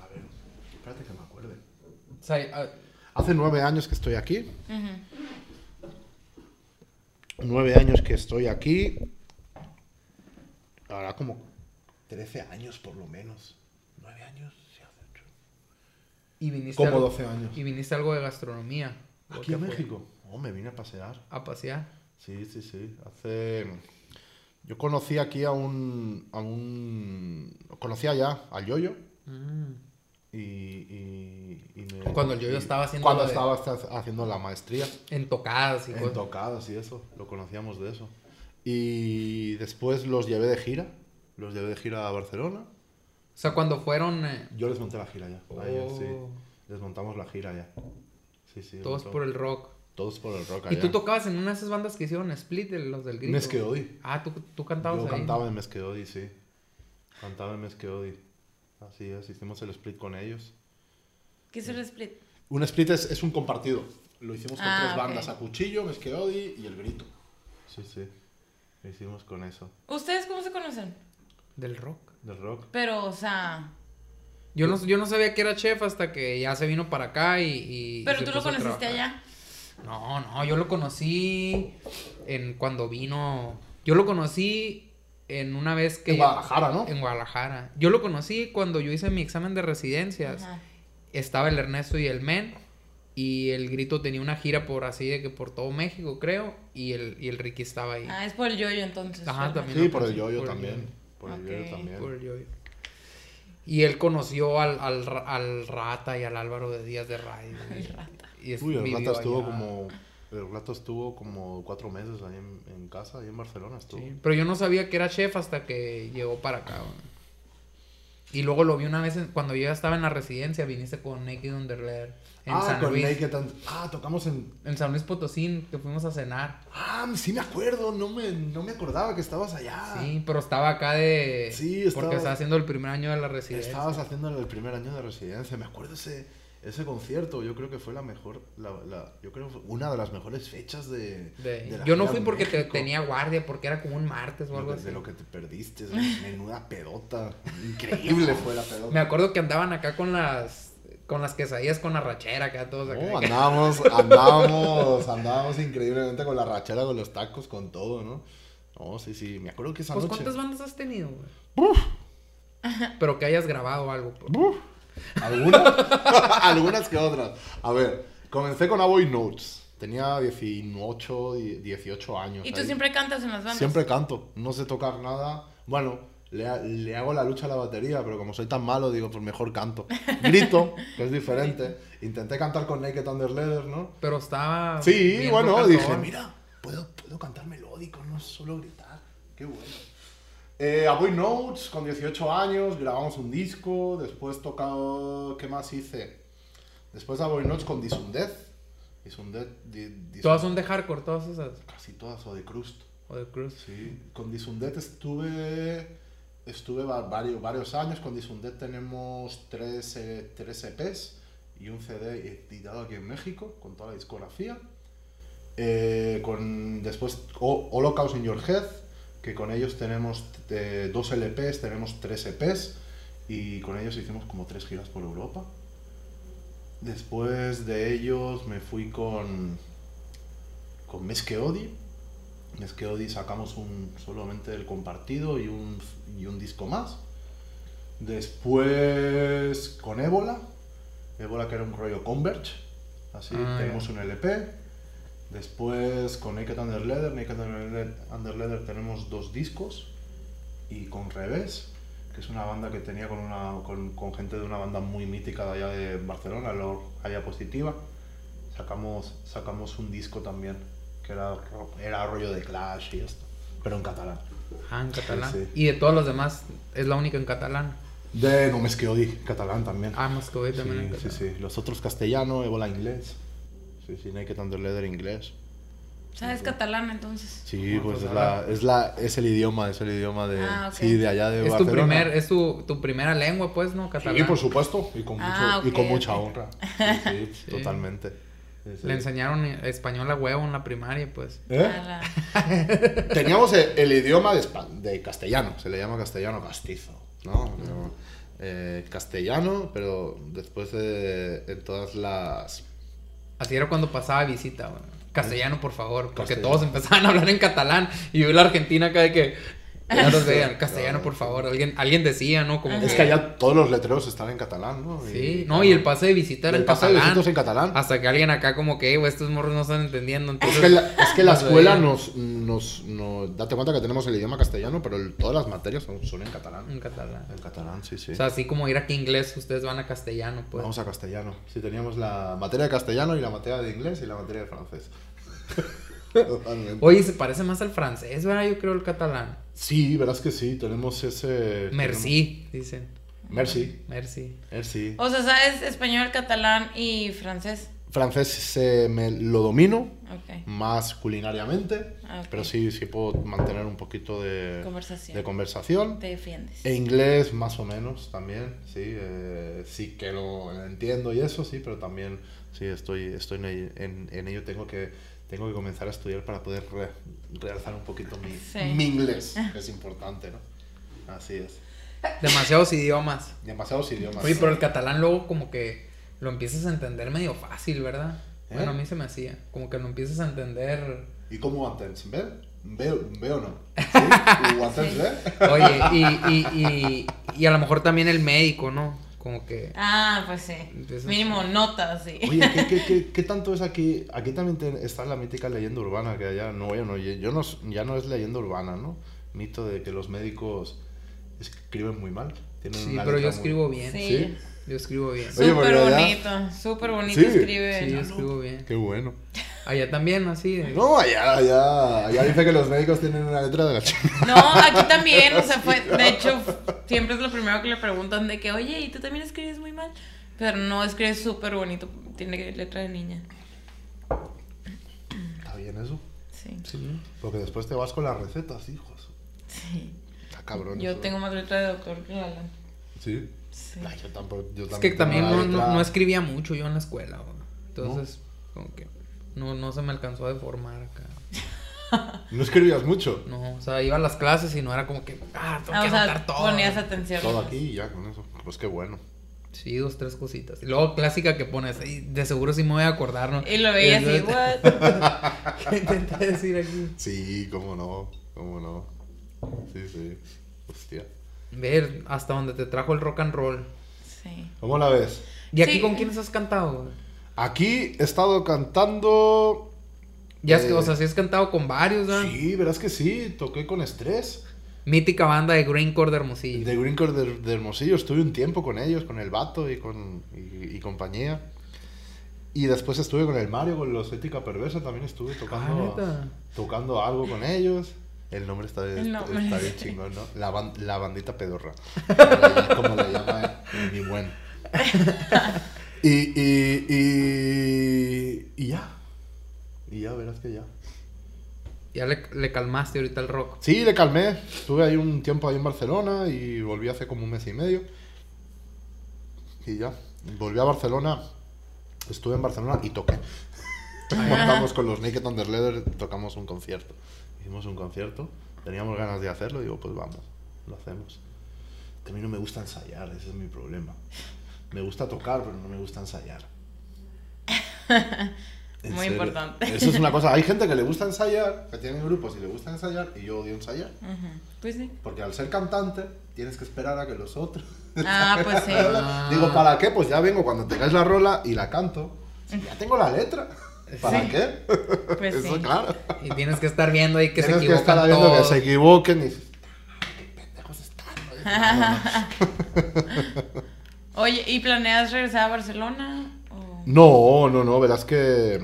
A ver, espérate que me acuerde. O sea, ah, Hace nueve años que estoy aquí. Nueve años que estoy aquí. Ahora como 13 años por lo menos. Nueve años, sí, hace ocho. y viniste Como algo- 12 años. Y viniste algo de gastronomía. ¿o Aquí en fue? México. Oh, me vine a pasear. A pasear. Sí, sí, sí. Hace. Yo conocí aquí a un. a un. Conocía ya al Yoyo. Y, y, y me- Cuando el Yoyo y- estaba haciendo Cuando de- estaba haciendo la maestría. En tocadas y En cosas. tocadas y eso. Lo conocíamos de eso. Y después los llevé de gira. Los llevé de gira a Barcelona. O sea, cuando fueron eh, Yo les monté la gira ya. A ellos, sí. Oh. Les montamos la gira ya. Sí, sí. todos montó- por el rock. Todos por el rock Y allá. tú tocabas en una de esas bandas que hicieron Split, de los del grito. Mesqueodi. Ah, tú, tú cantabas Yo ahí. cantaba en Mesqueodi, sí. Cantaba en Mesqueodi. Así es, hicimos el split con ellos. ¿Qué es el split? Un split es, es un compartido. Lo hicimos con Ah, tres ok. bandas, a Cuchillo, Mesqueodi y El Grito. Sí, sí. Hicimos con eso. ¿Ustedes cómo se conocen? Del rock. Del rock. Pero, o sea... Yo no, yo no sabía que era chef hasta que ya se vino para acá y. Pero tú lo conociste allá. No, no, yo lo conocí en cuando vino. Yo lo conocí en una vez que. En Guadalajara, ¿no? En Guadalajara. Yo lo conocí cuando yo hice mi examen de residencias. Ajá. Estaba el Ernesto y el Men. Y el grito tenía una gira por así de que por todo México, creo. Y el, y el Ricky estaba ahí. Ah, es por el yoyo entonces. Ajá, ¿verdad? también. Sí, por el Yoyo también. Por el. Yoyo también. Por el Yoyo. Y él conoció al, al, al Rata y al Álvaro de Díaz de Radio. El rata. Y Uy, el rato estuvo allá. como... El rato estuvo como cuatro meses ahí en, en casa, ahí en Barcelona estuvo. Sí, pero yo no sabía que era chef hasta que llegó para acá. güey. Y luego lo vi una vez en- cuando yo ya estaba en la residencia, viniste con Naked Underlayer en ah, San con Luis. Naked and- Ah, tocamos en... En San Luis Potosí, que fuimos a cenar. Ah, sí me acuerdo, no me, no me acordaba que estabas allá. Sí, pero estaba acá de... Sí, Porque estaba- estaba haciendo el primer año de la residencia. Estabas haciendo el primer año de residencia, me acuerdo ese, ese concierto, yo creo que fue la mejor, la, la- yo creo que fue una de las mejores fechas de... De- de la Yo no fui porque te- tenía guardia, porque era como un martes o algo que- así. de lo que te perdiste, menuda pedota, increíble fue la pedota. Me acuerdo que andaban acá con las Con las quesadillas con arrachera, acá todos acá. No, andábamos, andábamos, andábamos increíblemente con la rachera, con los tacos, con todo, ¿no? No, sí, sí, me acuerdo que esa Pues, noche... ¿cuántas bandas has tenido, güey? Pero que hayas grabado algo. pues. ¿Algunas? Algunas que otras. A ver, comencé con Aboy Notes. Tenía 18, y 18 años. ¿Y tú ahí. siempre cantas en las bandas? Siempre canto. No sé tocar nada. Bueno, le, le hago la lucha a la batería, pero como soy tan malo, digo, pues mejor canto. Grito, que es diferente. Intenté cantar con Naked Under Leather, ¿no? Pero estaba. Sí, bueno, dije, mira, puedo, puedo cantar melódico, no solo gritar. Qué bueno. Eh, Aboy Notes, con 18 años, grabamos un disco, después tocado, ¿qué más hice? Después de Aboy Notes con Disundez. Disundez, di- Dis- Todas son de hardcore, todas esas. Casi todas, o de Crust. O de Cruz. Sí, con Disundet estuve, estuve va- varios, varios años. Con Disundet tenemos tres, eh, tres EPs y un CD editado aquí en México con toda la discografía. Eh, con, después Ho- Holocaust in Your Head, que con ellos tenemos eh, dos LPs, tenemos tres EPs y con ellos hicimos como tres giras por Europa. Después de ellos me fui con, con Mesque Odi. Mesque Odi sacamos un, solamente el compartido y un, y un disco más. Después con Ébola. Ébola que era un rollo Converge. Así, Ah, tenemos un LP. Después con Naked Under Leather. Naked Under Leather- tenemos dos discos. Y con Revés, que es una banda que tenía con, una, con, con gente de una banda muy mítica de allá de Barcelona, Lord Haya Positiva. Sacamos, sacamos un disco también, que era, era rollo de Clash y esto, pero en catalán. Ah, en catalán. sí. Y de todos los demás, es la única en catalán. De No me que odi, catalán también. Ah, hoy también en sí, sí, catalán. sí. Los otros castellano, Ebola inglés. Sí, sí, Naked Under Leather inglés. ¿Sabes catalán entonces? Sí, Ah, pues es, la, es, la, es el idioma, es el idioma de, Ah, ok. sí, de allá de Es tu Barcelona. primer, es tu, tu primera lengua, pues, ¿no? Catalán. Sí, por supuesto, y con, mucho, Ah, y con mucha honra. Sí, sí, Sí. totalmente. Sí, sí. Le enseñaron español a huevo en la primaria, pues. ¿Eh? A la- Teníamos el, el idioma de, espa- de castellano, se le llama castellano castizo, ¿no? Pero, eh, castellano, pero después de, en todas las... Así era cuando pasaba visita. Castellano, por favor. Porque Castellano. todos empezaban a hablar en catalán. Y yo la Argentina acá de que... Ya veían, castellano, por favor. Alguien, alguien decía, ¿no? Como Es que- allá todos los letreros están en catalán, ¿no? Sí, no, y el pase de visita era el pase de catalán. visitos en catalán. Hasta que alguien acá como que, "Eh, güey, estos morros no están entendiendo. Es que la, es que la escuela nos, nos, nos- Date cuenta que tenemos el idioma castellano, pero el- todas las materias son, son en catalán. En catalán. En catalán, sí, sí. O sea, así como ir aquí a inglés, ustedes van a castellano, pues. Vamos a castellano. Sí, teníamos la materia de castellano y la materia de inglés y la materia de francés. Totalmente. Oye, se parece más al francés, ¿verdad? Yo creo el catalán. Sí, verás que sí, tenemos ese... Merci, dicen. tenemos- Merci. Merci. Merci. O sea, ¿sabes español, catalán y francés? Francés eh, me lo domino Ok. más culinariamente, Ah, ok. pero sí, sí puedo mantener un poquito de Conversación. de conversación. Te defiendes. E inglés más o menos también, sí, eh, sí que lo entiendo y eso, sí, pero también sí estoy, estoy en, en- en ello, tengo que, tengo que comenzar a estudiar para poder re- realzar un poquito mi, Sí. mi inglés, que es importante, ¿no? Así es. Demasiados idiomas. Demasiados idiomas. Oye, pero el catalán luego como que lo empiezas a entender medio fácil, ¿verdad? ¿Eh? Bueno, a mí se me hacía. Como que lo empiezas a entender. ¿Y cómo ho entens? Ve? Veo, veo o no? Sí? Ho entens, eh? Oye, y, y, y, y a lo mejor también el médico, ¿no? Como que. Ah, pues sí. Empiezas- Mínimo notas, sí. Oye, ¿qué, qué, qué, qué tanto es aquí? Aquí también te- está la mítica leyenda urbana, que allá no, yo no, yo no, ya no es leyenda urbana, ¿no? Mito de que los médicos escriben muy mal. Tienen Sí, pero yo muy- escribo bien. Sí. ¿Sí? Yo escribo bien. Súper allá- bonito, súper bonito Sí. escribe. Sí, yo escribo bien. Qué bueno. Allá también, así. de- No, allá, allá, allá dice que los médicos tienen una letra de la chingada. No, aquí también, o sea, fue, de hecho, siempre es lo primero que le preguntan de que, oye, ¿y tú también escribes muy mal? Pero no, escribes súper bonito, tiene letra de niña. Está bien eso. Sí, Sí. Porque después te vas con las recetas, hijos. sí. Está cabrón. Yo eso. tengo más letra de doctor que la Alan. Sí. Sí. Ay, yo tampoco, yo Es que también no, no, escribía mucho yo en la escuela. Entonces, como que no, no se me alcanzó a deformar acá. No escribías mucho. No, o sea, iba a las clases y no era como que, ah, tengo Ah, que o sea, todo. ponías atención. Todo aquí y ya con eso. Pues qué bueno. Sí, dos, tres cositas. Y luego clásica que pones, "Ay, de seguro sí me voy a acordar, ¿no? Y lo veía así, what? ¿Qué intenté decir aquí? Sí, cómo no, cómo no. Sí, sí. Hostia. Ver hasta donde te trajo el rock and roll. Sí. ¿Cómo la ves? ¿Y aquí Sí. con quiénes has cantado? Aquí he estado cantando. Ya es que, Eh, o sea, sí has cantado con varios, ¿verdad? Sí, verás que sí, toqué con estrés. Mítica banda de Greencore de Hermosillo. De Green Core de, de Hermosillo estuve un tiempo con ellos, con el vato y con y, y compañía. Y después estuve con el Mario, con los Ética Perversa, también estuve tocando, Ah, tocando algo con ellos. El nombre está, El nombre. está bien chingón, ¿no? La, ban- la bandita pedorra. Como le, llama mi buen. Y, y, y, y ya. Y ya, verás que ya. Ya le, le calmaste ahorita el rock. Sí, le calmé. Estuve ahí un tiempo ahí en Barcelona y volví hace como un mes y medio. Y ya. Volví a Barcelona. Estuve en Barcelona y toqué. Montamos con los Naked Under Leather, tocamos un concierto. Hicimos un concierto. Teníamos ganas de hacerlo. Digo, pues vamos, lo hacemos. Que a mí no me gusta ensayar, ese es mi problema. Me gusta tocar, pero no me gusta ensayar. En Muy importante. Eso es una cosa. Hay gente que le gusta ensayar, que tiene grupos y le gusta ensayar, y yo odio ensayar. Ujú. Pues sí. Porque al ser cantante, tienes que esperar a que los otros. Ah, pues sí. Digo, ¿para qué? Pues ya vengo cuando tengáis la rola y la canto. Si ya tengo la letra. ¿Para Sí. qué? Pues Eso, sí. claro. Y tienes que estar viendo ahí que Tienes se que estar equivocan viendo que se equivoquen y dices, "Ah, qué pendejos están. ¿no?". Oye, ¿y planeas regresar a Barcelona? O- No, no, no, verás que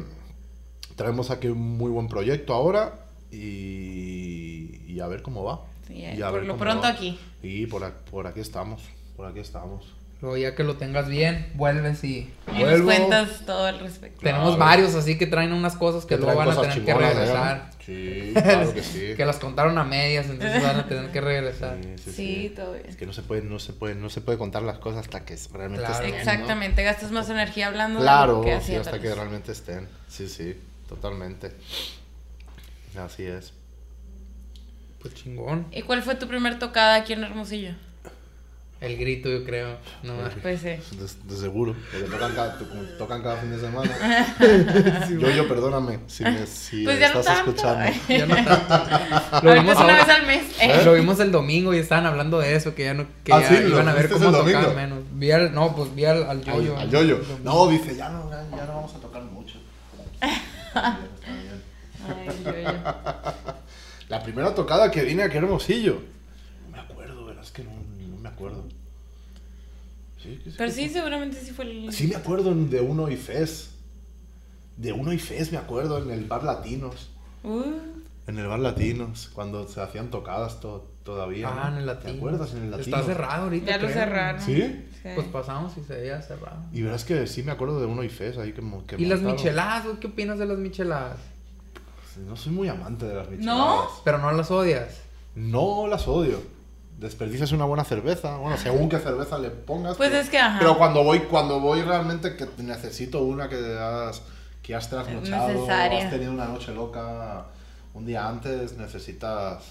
traemos aquí un muy buen proyecto ahora y, y a ver cómo va. Sí, eh, Y a por ver lo pronto va. aquí. Y por aquí estamos, por aquí estamos. Luego ya que lo tengas bien, vuelves y... Y nos cuentas todo al respecto. Claro. Tenemos varios así que traen unas cosas que, luego traen van a tener que regresar. Sí, claro que sí. Que las contaron a medias, entonces van a tener que regresar. Sí, sí, Sí, sí. todo bien. Es que no se puede, no se puede, no se puede contar las cosas hasta que realmente Claro. estén. ¿no? Exactamente, gastas más energía hablando de Claro, lo que sí, hasta que realmente estén. Sí, sí, totalmente. Así es. Pues chingón. ¿Y cuál fue tu primer tocada aquí en Hermosillo? El grito, yo creo. No, Pues sí. De, de seguro, porque tocan cada, to- tocan cada fin de semana. yo, yo, perdóname si me si Pues ya estás escuchando. ya no tanto. Lo vimos una vez al mes. eh. Lo vimos el domingo y estaban hablando de eso, que ya no que Ah, ya sí, ¿lo iban a ver cómo tocar domingo? menos. Vi al, no, pues vi al, al yoyo. al yoyo. No, dice, ya no, ya no vamos a tocar mucho. Está bien. Ay, el yo-yo. La primera tocada que vine aquí a Hermosillo. No me acuerdo, verás que no, no me acuerdo. Sí, que Pero sí, seguramente sí fue el... Sí me acuerdo de Uno y Fez. De Uno y Fez me acuerdo en el bar Latinos. Uh, En el bar Latinos, cuando se hacían tocadas to- todavía. Ah, ¿no? en el latino. ¿Te acuerdas en el latino? Está cerrado ahorita. ya lo creo. cerraron. ¿Sí? Pues pasamos y se veía cerrado. Y verás que sí me acuerdo de Uno y Fez ahí que, mo- que ¿Y las montaron. micheladas? güey? ¿Qué opinas de las micheladas? No soy muy amante de las ¿No? micheladas. Pero no las odias. No las odio. Desperdicias una buena cerveza. Bueno, según qué cerveza le pongas. Pues pero, es que, ajá. Pero cuando voy, cuando voy realmente que necesito una que has, que has trasnochado, necesaria. has tenido una noche loca un día antes, necesitas.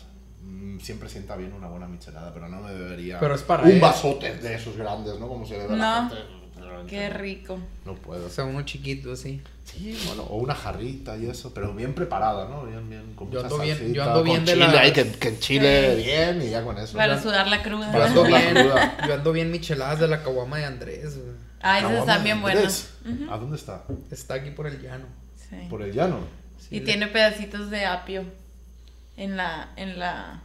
mm, Siempre sienta bien una buena michelada, pero no me bebería Pero es para un él. vasote de esos grandes, ¿no? Como se bebe a la No. Qué rico. No puedo. O sea, uno chiquito así. Sí, bueno, o una jarrita y eso, pero bien preparada, ¿no? Bien, bien, con Yo ando bien- salsita, yo ando bien con de chile ahí, que, que en chile Sí. bien y ya con eso. Para Ya. sudar la cruda. Yo Para ando sudar la bien, cruda. yo ando bien micheladas de la caguama de Andrés. güey. Ah, esas están bien buenas. ¿A dónde está? Está aquí por el llano. Sí. Por el llano. Sí, Y le- tiene pedacitos de apio en la, en la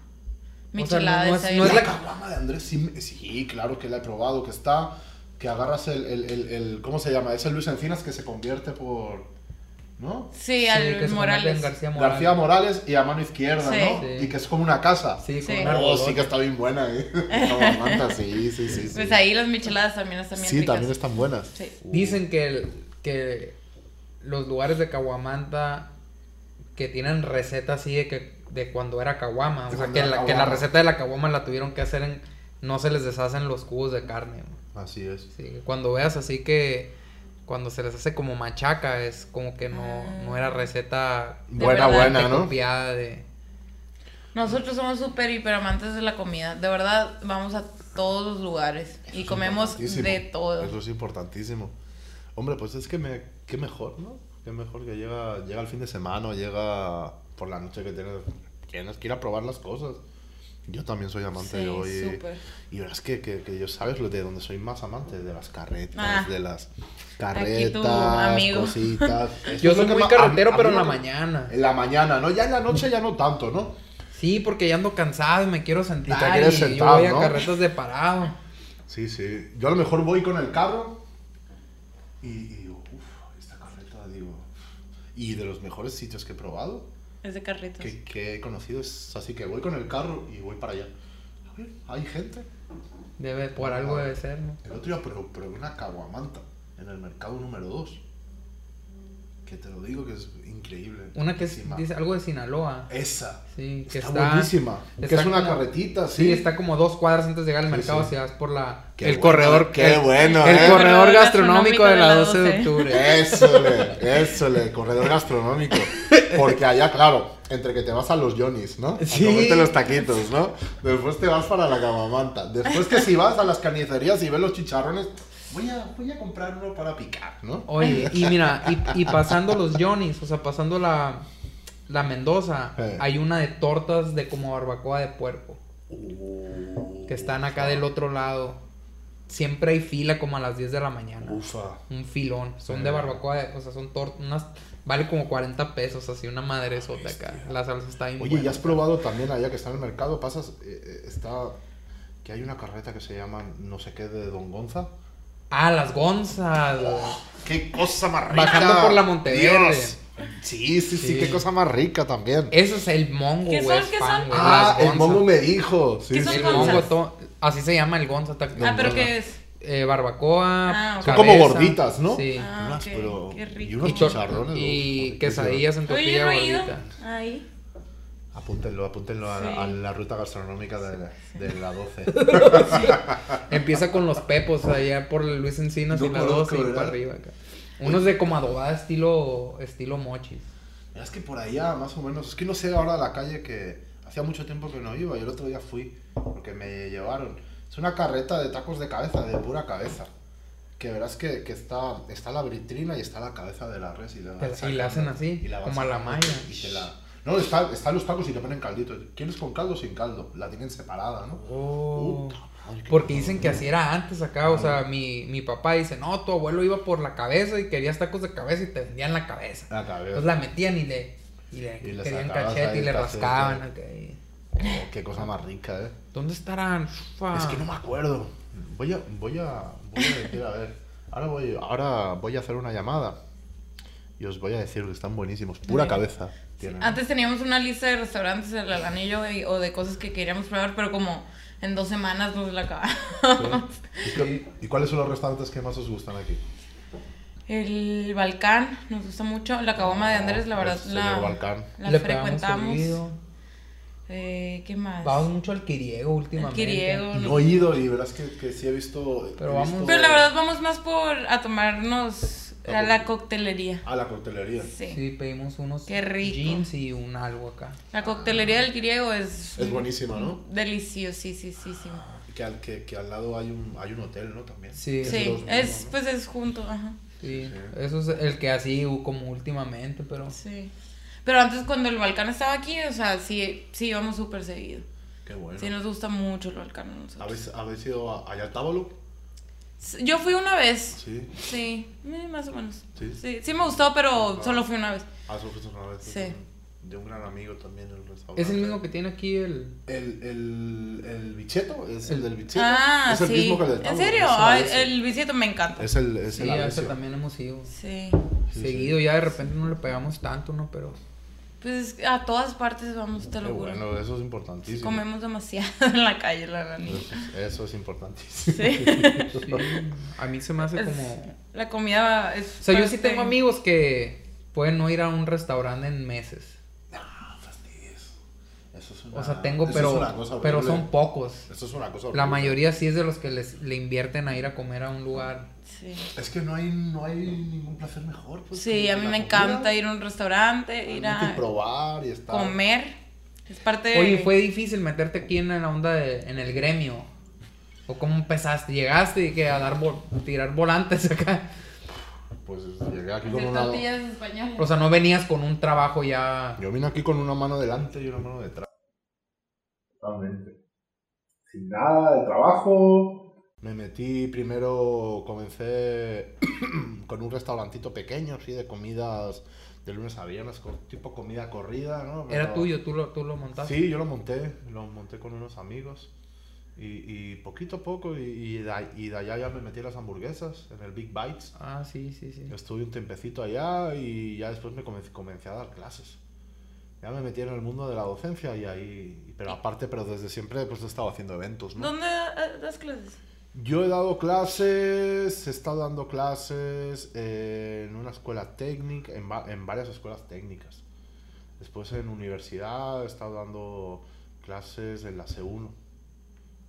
O sea, michelada. no- no esa es- bien no es la caguama de Andrés, sí, sí, claro que la he probado, que está, que agarras el, el, el, el- ¿cómo se llama? Es el Luis Encinas que se convierte por, ¿no? Sí, Sí, al Morales. García Morales. García Morales y a mano izquierda, Sí. ¿no? Sí. Y que es como una casa. Sí, con Sí. una Oh, sí que está bien buena, ¿eh? Manta, sí, sí, sí. sí. Pues ahí las micheladas también están bien Sí, ricas. también están buenas. Sí. Uh. Dicen que, el- que los lugares de Caguamanta que tienen receta así de que de cuando era caguama, o sea, que la, que la receta de la caguama la tuvieron que hacer en no se les deshacen los cubos de carne. güey. Así es. Sí, cuando veas así que cuando se les hace como machaca es como que no, Ah. no era receta De Buena, verdad. buena, ¿no? copiada de Nosotros somos súper hiper amantes de la comida. De verdad, vamos a todos los lugares y comemos de todo. Eso es importantísimo. Hombre, pues es que me, qué mejor, ¿no? Qué mejor que llega, llega el fin de semana o llega por la noche que tienes, tienes que ir a probar las cosas. Yo también soy amante Sí, de hoy. Y verás que, que, que yo sabes lo de donde soy más amante, de las carretas, Ah. de las Aquí carretas, cositas. Yo soy muy carretero, a- pero en la mañana. En la mañana, ¿no? Ya en la noche ya no tanto, ¿no? Sí, porque ya ando cansado y me quiero sentar. Y te quieres yo sentar, voy a carretas de parado. Sí, sí. Yo a lo mejor voy con el carro y, y digo, uff, esta carreta, digo. Y de los mejores sitios que he probado, Es de carritos. que, que he conocido, es así que voy con el carro y voy para allá. A ver, hay gente. Debe, por algo debe ser, ¿no? El otro día probé probé una caguamanta en el mercado número 2. Que te lo digo que es increíble. Una que es, dice algo de Sinaloa. Esa. Sí, que está, está. buenísima. que está es una como- carretita, sí. Sí, está como dos cuadras antes de llegar al Sí, mercado. sí. Si vas por la. Qué el bueno, corredor. qué el- bueno, El ¿eh? corredor gastronómico de la 12 de 12. octubre. Eso le, eso le, corredor gastronómico. Porque allá, claro, entre que te vas a los Johnny's, ¿no? A Sí. comerte los taquitos, ¿no? Después te vas para la camamanta. Después que si vas a las carnicerías y ves los chicharrones, voy a, voy a comprar uno para picar, ¿no? Oye, y mira, y, y pasando los Johnny's, o sea, pasando la, la Mendoza, Eh. hay una de tortas de como barbacoa de puerco. Que están acá del otro lado. Siempre hay fila como a las 10 de la mañana. Ufa. Un filón. Son de barbacoa, de- o sea, son tortas, unas... Vale como 40 pesos, así una madre sota acá. La salsa está bien Oye, buena. ¿ya has probado también allá que está en el mercado? Pasas, eh, eh, está... Que hay una carreta que se llama no sé qué de Don Gonza. Ah, las gonzas. ¡Qué cosa más rica! Bajando por la Monteverde. Dios. Sí, sí, sí, Sí. qué cosa más rica también. Eso es el mongo, ¿Qué güey. Ah, el mongo me dijo. Sí, ¿Qué son sí. El mongo, así se llama el gonza. Ah, pero ¿qué es? Eh, barbacoa. Ah. Son como gorditas, ¿no? Sí. Ah, Unas, pero- qué rico. Y unos chicharrones. y quesadillas en tortilla gordita. ahí. Apúntenlo, apúntenlo a, la- Sí. a la ruta gastronómica de, la- de la 12. Empieza con los pepos allá por Luis Encinas No y la conozco, 12 y para arriba acá. Unos de como adobada estilo, estilo mochis. Mira, Es que por allá, más o menos. Es que no sé ahora la calle que hacía mucho tiempo que no iba y el otro día fui porque me llevaron. Es una carreta de tacos de cabeza, de pura cabeza. Que verás que, que está, está la vitrina y está la cabeza de la res y la, van Y la hacen así, y la como a la malla. y te la- No, está, están los tacos y te ponen caldito. ¿Quieres con caldo o sin caldo? La tienen separada, ¿no? Oh. Puta madre, Porque dicen que así era antes acá, o sea, mi, mi papá dice, no, tu abuelo iba por la cabeza y querías tacos de cabeza y te vendían la cabeza. La cabeza. Entonces la metían y le, y le Y le querían cachete y le rascaban acá. y- Oh, qué cosa más rica, eh. ¿Dónde estarán? Ufa. Es que no me acuerdo. Voy a, voy a, voy a decir, a ver. Ahora voy, ahora voy a hacer una llamada y os voy a decir que están buenísimos. Pura Sí. cabeza. tienen. Antes teníamos una lista de restaurantes en el anillo y- o de cosas que queríamos probar, pero como en dos semanas nos la acabamos. ¿Y, qué- y cuáles son los restaurantes que más os gustan aquí? El Balcán nos gusta mucho. La Caguama de Andrés, la verdad, El la, la pegamos frecuentamos. seguido. Eh, ¿Qué más? Vamos mucho al Quiriego últimamente. Quiriego. No he ido y verás que, que sí he visto. Pero he vamos- visto- Pero la verdad vamos más por a tomarnos a la coctelería. A la coctelería. Sí. Sí, pedimos unos Qué rico. jeans y un algo acá. La coctelería del griego es... Es buenísima, ¿no? Deliciosísimo. Que al, que, que al lado hay un, hay un hotel, ¿no? También. Sí, Es Sí, es, ¿no? pues es junto, ajá. Sí, Sí. eso es el que así como últimamente, pero Sí. Pero antes cuando el Balcán estaba aquí, o sea, sí, sí íbamos súper seguido. Qué bueno. Sí nos gusta mucho el Balcán a nosotros. ¿Habéis, ¿Habéis ido a, allá al Tábalo? Yo fui una vez. Sí. Sí, eh, más o menos. Sí. Sí, sí me gustó, pero Ajá. solo fui una vez. Ah, eso fuiste una vez. Sí. De un gran amigo también el restaurante. es el mismo que tiene aquí el El, el, el bicheto, es el del bicheto. Ah, es el sí. mismo que el del ¿En Tábalo, serio? es el Ay, Alessio. el visito me encanta. Es el, es Sí, el a ese Alessio. también hemos ido. Sí. Sí, Seguido, ya de repente no le pegamos tanto, ¿no? Pero Pues a todas partes vamos, te lo juro. bueno, eso es importantísimo. Comemos demasiado en la calle, la verdad. Eso, eso es importantísimo. Sí. sí, a mí se me hace como... La comida es. O sea, yo sí tengo amigos que pueden no ir a un restaurante en meses. Eso es una, O sea, tengo, eso pero, es una cosa pero son pocos. Eso es una cosa La horrible. mayoría sí es de los que les, le invierten a ir a comer a un lugar. Sí. Es que no hay, no hay ningún placer mejor. Pues, Sí, a mí me comida, encanta ir a un restaurante, ir a probar y estar. comer. Es parte de. Oye, fue difícil meterte aquí en la onda de, en el gremio. ¿O cómo empezaste? ¿Llegaste y que a dar vol- tirar volantes acá? Pues llegué aquí con una... españolas. O sea, no venías con un trabajo ya... Yo vine aquí con una mano delante y una mano detrás. Totalmente. Sin nada de trabajo. Me metí primero, comencé con un restaurantito pequeño, así de comidas de lunes a viernes, tipo comida corrida, ¿no? Era Pero- tuyo, tú lo, tú lo montaste. Sí, yo lo monté, lo monté con unos amigos. Y, y poquito a poco, y, y, de, y de allá ya me metí a las hamburguesas, en el Big Bites. Ah, sí, sí, sí. Estuve un tiempecito allá y ya después me comencé, comencé a dar clases. Ya me metí en el mundo de la docencia y ahí, pero aparte, pero desde siempre pues he estado haciendo eventos, ¿no? ¿Dónde eh, das clases? Yo he dado clases, he estado dando clases en una escuela técnica, en, va- en varias escuelas técnicas. Después en universidad he estado dando clases en la C1.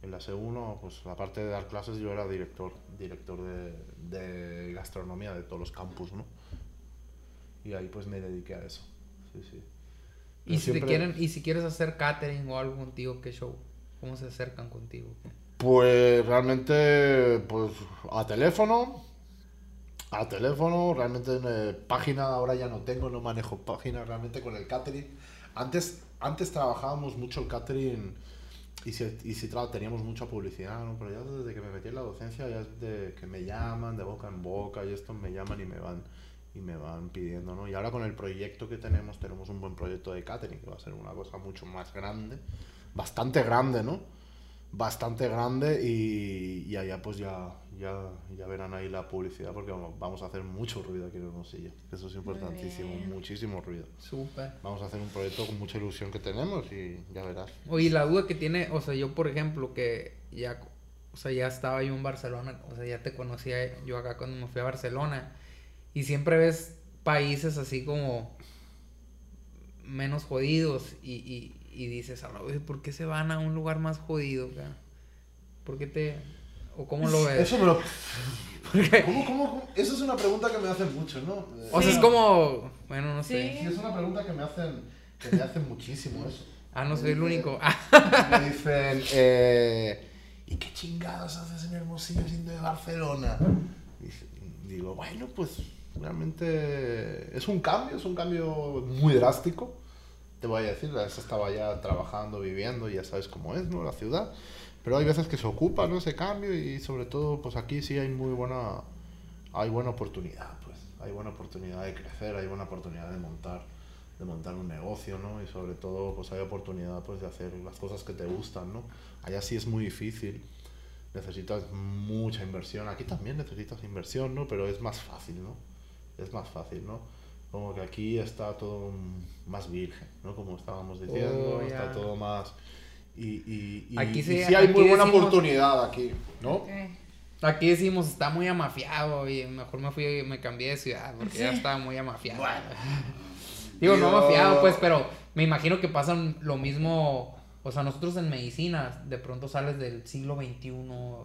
En la C1, pues aparte de dar clases, yo era director, director de, de gastronomía de todos los campus, ¿no? Y ahí pues me dediqué a eso. Sí, sí. Y si, te quieren, y si quieres hacer catering o algo contigo, ¿qué show? ¿Cómo se acercan contigo? Pues realmente, pues a teléfono, a teléfono, realmente eh, página ahora ya no tengo, no manejo página realmente con el catering. Antes, antes trabajábamos mucho el catering y si, teníamos mucha publicidad, ¿no? pero ya desde que me metí en la docencia, ya es de que me llaman de boca en boca y esto me llaman y me van y me van pidiendo, ¿no? Y ahora con el proyecto que tenemos, tenemos un buen proyecto de catering, que va a ser una cosa mucho más grande, bastante grande, ¿no? Bastante grande y, y allá pues ya, ya, ya verán ahí la publicidad porque vamos, vamos a hacer mucho ruido aquí en Hermosillo. Eso es importantísimo, muchísimo ruido. Súper. Vamos a hacer un proyecto con mucha ilusión que tenemos y ya verás. Oye, la duda que tiene, o sea, yo por ejemplo, que ya, o sea, ya estaba yo en Barcelona, o sea, ya te conocía yo acá cuando me fui a Barcelona, y siempre ves países así como menos jodidos y, y, y dices, a la vez, ¿por qué se van a un lugar más jodido? acá? ¿Por qué te, o cómo lo ves? Eso me lo... ¿Cómo, cómo, cómo? Eso es una pregunta que me hacen mucho, ¿no? o sea, Sí. es como, bueno, no sé. Sí. Sí, es una pregunta que me hacen, que me hacen muchísimo eso. Ah, no soy el único. Me dicen, eh, ¿y qué chingados haces en Hermosillo siendo de Barcelona? Y digo, bueno, pues realmente es un cambio, es un cambio muy drástico. Te voy a decir, ya estaba ya trabajando, viviendo, y ya sabes cómo es, ¿no? La ciudad. Pero hay veces que se ocupa, ¿no? Ese cambio y sobre todo, pues aquí sí hay muy buena, hay buena oportunidad, pues. Hay buena oportunidad de crecer, hay buena oportunidad de montar, de montar un negocio, ¿no? Y sobre todo, pues hay oportunidad, pues, de hacer las cosas que te gustan, ¿no? Allá sí es muy difícil, necesitas mucha inversión. Aquí también necesitas inversión, ¿no? Pero es más fácil, ¿no? Es más fácil, ¿no? Como que aquí está todo más virgen, ¿no? Como estábamos diciendo, Oh, está todo más... Y, y, y, Aquí y sí- hay muy buena decimos- oportunidad aquí, ¿no? Aquí decimos, está muy amafiado y mejor me fui, me cambié de ciudad porque ya estaba muy amafiado. Bueno. Digo, no amafiado, pues, pero me imagino que pasan lo mismo. O sea, nosotros en medicina, de pronto sales del siglo XXI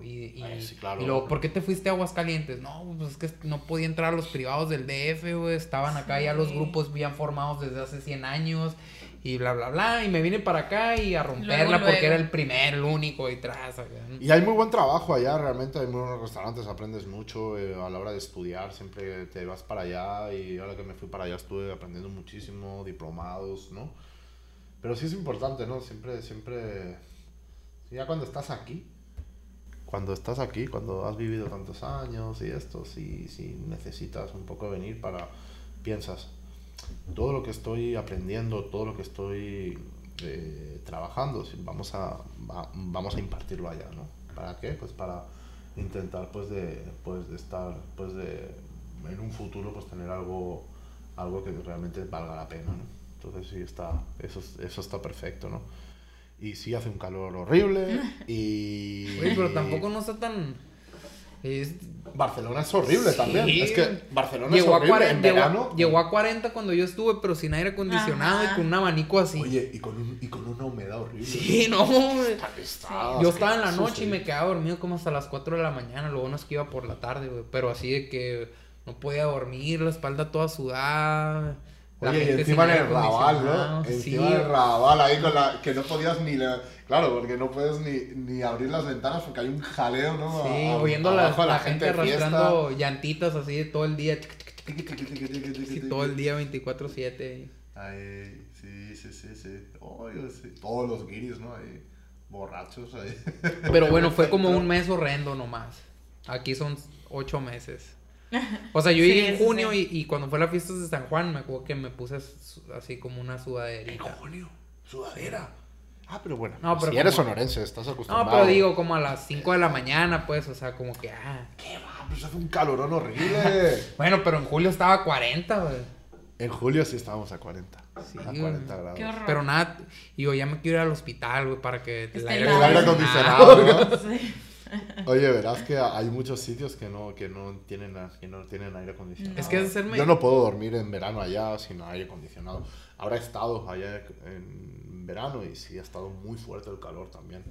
y, y, Ay, sí, claro. y luego, ¿por qué te fuiste a Aguascalientes? No, pues es que no podía entrar a los privados del DF, güey, estaban acá ya los grupos bien formados desde hace 100 años y bla, bla, bla, y me vine para acá y a romperla Luego, porque luego. era el primer, el único y tras. Y hay muy buen trabajo allá, realmente hay muy buenos restaurantes, aprendes mucho eh, a la hora de estudiar, siempre te vas para allá y ahora que me fui para allá estuve aprendiendo muchísimo, diplomados, ¿no? Pero sí es importante, ¿no? Siempre, siempre, ya cuando estás aquí, cuando estás aquí, cuando has vivido tantos años y esto, sí, sí necesitas un poco venir para, piensas, todo lo que estoy aprendiendo, todo lo que estoy eh, trabajando, vamos a, va- vamos a impartirlo allá, ¿no? ¿Para qué? Pues para intentar, pues, de, pues, de estar, pues, de, en un futuro, pues, tener algo, algo que realmente valga la pena, ¿no? Entonces, sí, está, eso, es- eso está perfecto, ¿no? Y sí hace un calor horrible y... Oye, pero tampoco no está tan... es- Barcelona es horrible Sí. también. Es que Barcelona Llegó es a, horrible 40, en llegó, verano. llegó a 40 cuando yo estuve, pero sin aire acondicionado Ajá. y con un abanico así. Oye, y con, un- y con una humedad horrible. sí, no, güey. Está Yo estaba en la noche y me quedaba dormido como hasta las 4 de la mañana. Lo bueno es que iba por la tarde, güey. Pero así de que no podía dormir, la espalda toda sudada. La Oye, y encima en el rabal, ¿no? Encima sí. en el rabal, ahí con la... Que no podías ni... le- Claro, porque no puedes ni, ni abrir las ventanas porque hay un jaleo, ¿no? Sí, A- a- oyendo la, a la gente arrastrando llantitas así todo el día. Sí, todo el día 24-7. Ahí, sí, sí, sí, sí. Sí. Todos los guiris, ¿no? Ahí, borrachos ahí. Pero bueno, fue como un mes horrendo nomás. Aquí son ocho meses. O sea, yo Sí, llegué en junio sí. y, y cuando fue la fiesta de San Juan, me acuerdo que me puse así como una sudaderita. junio, sudadera. Ah, pero bueno. No, pero si eres sonorense, estás acostumbrado. No, pero digo como a las 5 de la mañana, pues, o sea, como que, ah. ¿Qué va? Pues hace un calorón horrible. Bueno, pero en julio estaba a 40, güey. en julio sí estábamos a 40. Sí, a güey. 40 grados. Qué horror. Pero nada, yo ya me quiero ir al hospital, güey, para que helado. El aire acondicionado, ¿no? Sí. Oye, verás que hay muchos sitios que no, que no, tienen, que no tienen aire acondicionado. Es que es Yo no puedo dormir en verano allá sin aire acondicionado. Ahora he estado allá en verano y sí ha estado muy fuerte el calor también.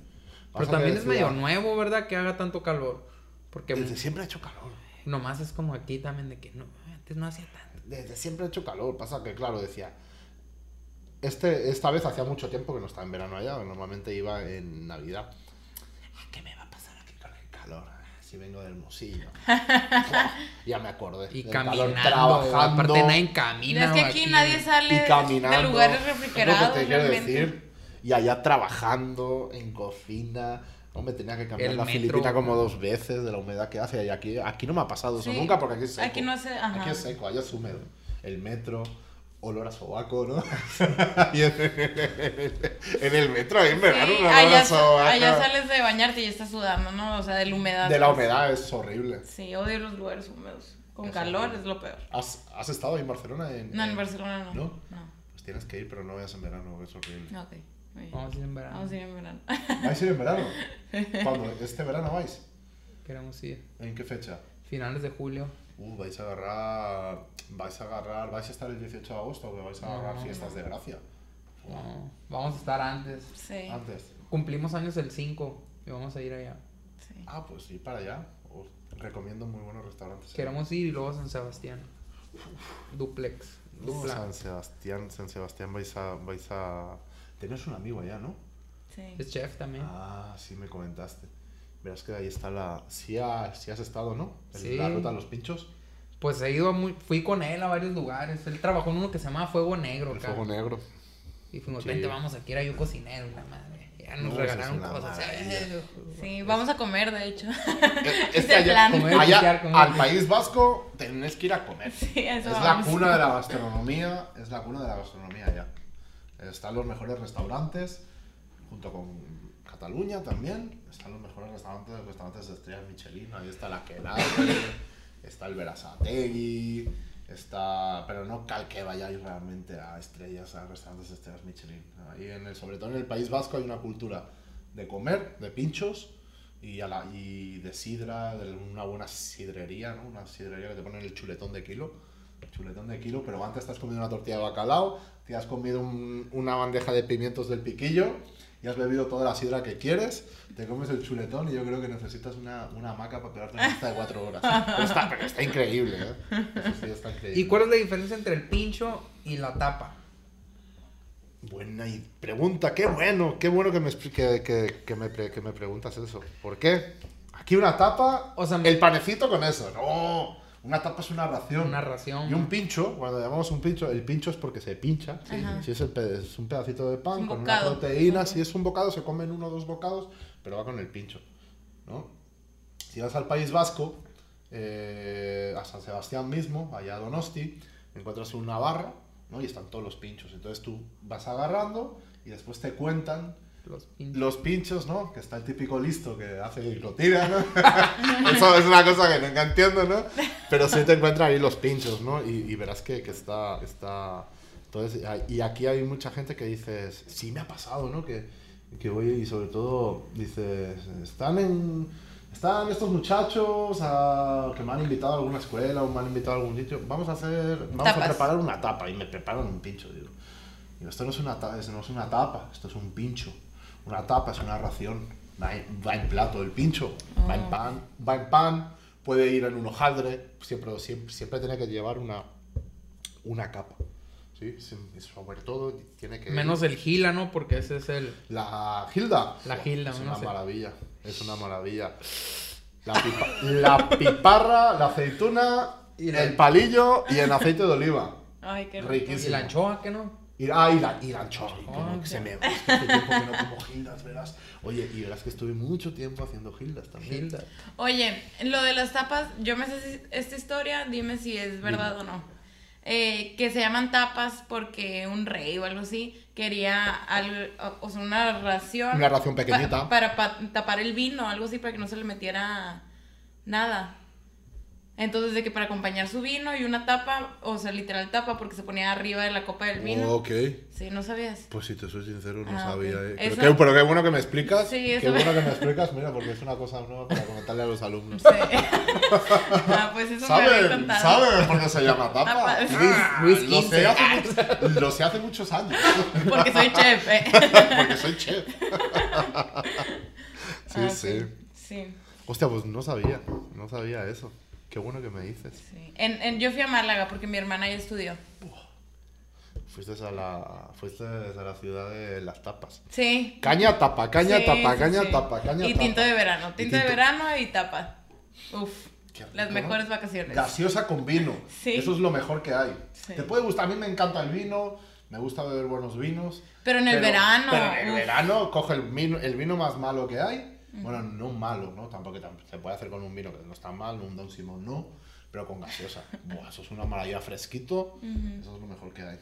Pero también es medio nuevo, ¿verdad? Que haga tanto calor. Porque Desde siempre ha hecho calor. nomás es como aquí también de que no, antes no hacía tanto. Desde siempre ha hecho calor. Pasa que, claro, decía. Este, esta vez hacía mucho tiempo que no estaba en verano allá. Normalmente iba en Navidad. Ah, ¿Qué me va a pasar aquí con el calor? Si vengo del Hermosillo. Buah, ya me acordé. Y del calor, caminando, aparte nadie camina. es que güey, aquí nadie sale y caminando. de lugares Es lo refrigerados. que te quiero realmente. decir. Y allá trabajando en cocina. No me tenía que cambiar El la metro. Filipina como dos veces de la humedad que hace. Y aquí, aquí no me ha pasado eso Sí. nunca porque aquí es seco. Aquí no hace- ajá. Aquí es seco, allá es húmedo. El metro, olor a sobaco, ¿no? y en, en el metro ahí me dan Sí, un olor allá, a sobaco. allá sales de bañarte y estás sudando, ¿no? O sea, de la humedad. De la humedad es horrible. Sí, odio los lugares húmedos. Con Es calor horrible. es lo peor. ¿Has, has estado ahí en Barcelona? En, No, en Barcelona no. ¿No? No. Pues tienes que ir, pero no vayas en verano, es horrible. Ok. Vamos a ir en verano. Vamos a ir en verano. ¿Vais a ir en verano? ¿Cuándo? ¿Este verano vais? Queremos ir. ¿En qué fecha? Finales de julio. Uh, vais a agarrar. Vais a agarrar. ¿Vais a estar el 18 de agosto o vais a agarrar No, fiestas de gracia? No, vamos a estar antes. Sí. Antes. Cumplimos años el 5 y vamos a ir allá. sí. Ah, pues ir para allá. Os recomiendo muy buenos restaurantes. Queremos ir y luego San Sebastián. Duplex. Dupla. San Sebastián, San Sebastián vais a. vais a. Tenés un amigo allá, ¿no? Sí. Es chef también. Ah, sí me comentaste. Verás que ahí está la. Sí, ha- sí has estado, ¿no? En Sí. la ruta de los pinchos. Pues he ido a muy, fui con él a varios lugares. Él trabajó en uno que se llama Fuego Negro El fuego negro. Y fuimos, Sí. vente, vamos aquí, era yo cocinero, la madre. Ya nos No, regalaron cosas. maravilla. Sí, vamos a comer, de hecho. Es Es que allá. Comer, allá comer, al. País Vasco tenés que ir a comer. Sí, eso Es la vamos. cuna de la gastronomía, es la cuna de la gastronomía allá. Están los mejores restaurantes, junto con Cataluña también. Están los mejores restaurantes, restaurantes de estrellas Michelin. Ahí está la Quelare, está el Berasategui, está... Pero no cal que vayáis realmente a estrellas, a restaurantes de estrellas Michelin. Ahí en el, sobre todo en el País Vasco hay una cultura de comer, de pinchos, y, de sidra, de una buena sidrería, ¿no? Una sidrería que te ponen el chuletón de kilo. Chuletón de kilo, pero antes te has comido una tortilla de bacalao, te has comido un- una bandeja de pimientos del piquillo y has bebido toda la sidra que quieres, te comes el chuletón y yo creo que necesitas una, una hamaca para pegarte una lista de cuatro horas. Pero está, pero está increíble, ¿eh? Eso sí, está increíble. ¿Y cuál es la diferencia entre el pincho y la tapa? Buena y pregunta, qué bueno, qué bueno que me, que, que, que me, que me preguntas eso. ¿Por qué? Aquí una tapa, O sea, el panecito con eso. No, una tapa es una ración. Una ración. Y un pincho, cuando llamamos un pincho, el pincho es porque se pincha. Si es, el pe- es un pedacito de pan Un con bocado. una proteína, Ajá. si es un bocado, se comen uno o dos bocados, pero va con el pincho. ¿no? Si vas al País Vasco, eh, a San Sebastián mismo, allá a Donosti, encuentras una barra ¿no? y están todos los pinchos. Entonces tú vas agarrando y después te cuentan Los pinchos. los pinchos, ¿no? Que está el típico listo que hace y lo tira, ¿no? Eso es una cosa que nunca entiendo, ¿no? Pero sí te encuentran ahí los pinchos, ¿no? Y, y verás que, que está, está... Entonces, y aquí hay mucha gente que dices, sí me ha pasado, ¿no? Que, que voy y sobre todo dices, están en... Están estos muchachos a- que me han invitado a alguna escuela o me han invitado a algún sitio. Vamos a hacer, vamos a Tapas. preparar una tapa y me preparan un pincho, digo. Digo, esto no es, una tapa, no es una tapa, esto es un pincho. Una tapa es una ración. Va en, va en plato el pincho, va en pan, va en pan, puede ir en un hojaldre, siempre, siempre, siempre tiene que llevar una, una capa. ¿sí? Sobre todo tiene que... Menos el gila, ¿no? Porque ese es el... La Hilda. La Hilda, Es no una sé. maravilla. Es una maravilla. La, pipa- la piparra, la aceituna, Y el palillo y el aceite de oliva. Ay, qué rico. Riquísimo. ¿Y la anchoa, qué no? Y, ah, y la, y la anchoa. y Ah, como que se me es que hace tiempo que no como gildas, verás. Oye, y verás que estuve mucho tiempo haciendo gildas también. Gilda. Oye, lo de las tapas, yo me sé si- esta historia, dime si es verdad o no. Eh, que se llaman tapas porque un rey o algo así quería al- o, o sea, una ración. Una ración pa- pequeñita. para pa- tapar el vino, algo así, para que no se le metiera nada. Entonces, de que para acompañar su vino y una tapa, o sea, literal tapa, porque se ponía arriba de la copa del vino. Ok. Sí, ¿no sabías? Pues si te soy sincero, no Ah, sabía. ¿eh? Eso- Pero, qué, pero qué bueno que me explicas. Sí, qué eso me- bueno que me explicas, mira, porque es una cosa nueva para comentarle a los alumnos. Sí. ah, pues eso ¿Saben? ¿Saben por qué se llama tapa? Ah, Luis lo, sé hace, mucho- lo sé hace muchos años. Porque soy chef, ¿eh? porque soy chef. sí, Ah, sí. Sí. Hostia, pues no sabía. No sabía eso. Qué bueno que me dices. sí. En, en- yo fui a Málaga porque mi hermana ya estudió. Fuiste a la, fuiste a la ciudad de las tapas. Sí. Caña tapa, caña Sí, tapa, sí, caña sí. tapa, caña Y tapa. tinto de verano. Y Tinto de tinto- verano y tapa. Uf. Las mejores vacaciones. Gaseosa con vino. Sí. Eso es lo mejor que hay. Sí. Te puede gustar. A mí me encanta el vino. Me gusta beber buenos vinos. Pero en el verano, Pero en el uf. verano coge el vino, el vino más malo que hay. Bueno, no malo, ¿no? Tampoco tam- se puede hacer con un vino que no está mal, un Don Simón no. Pero con gaseosa. Buah, eso es una maravilla fresquito. Eso es lo mejor que hay.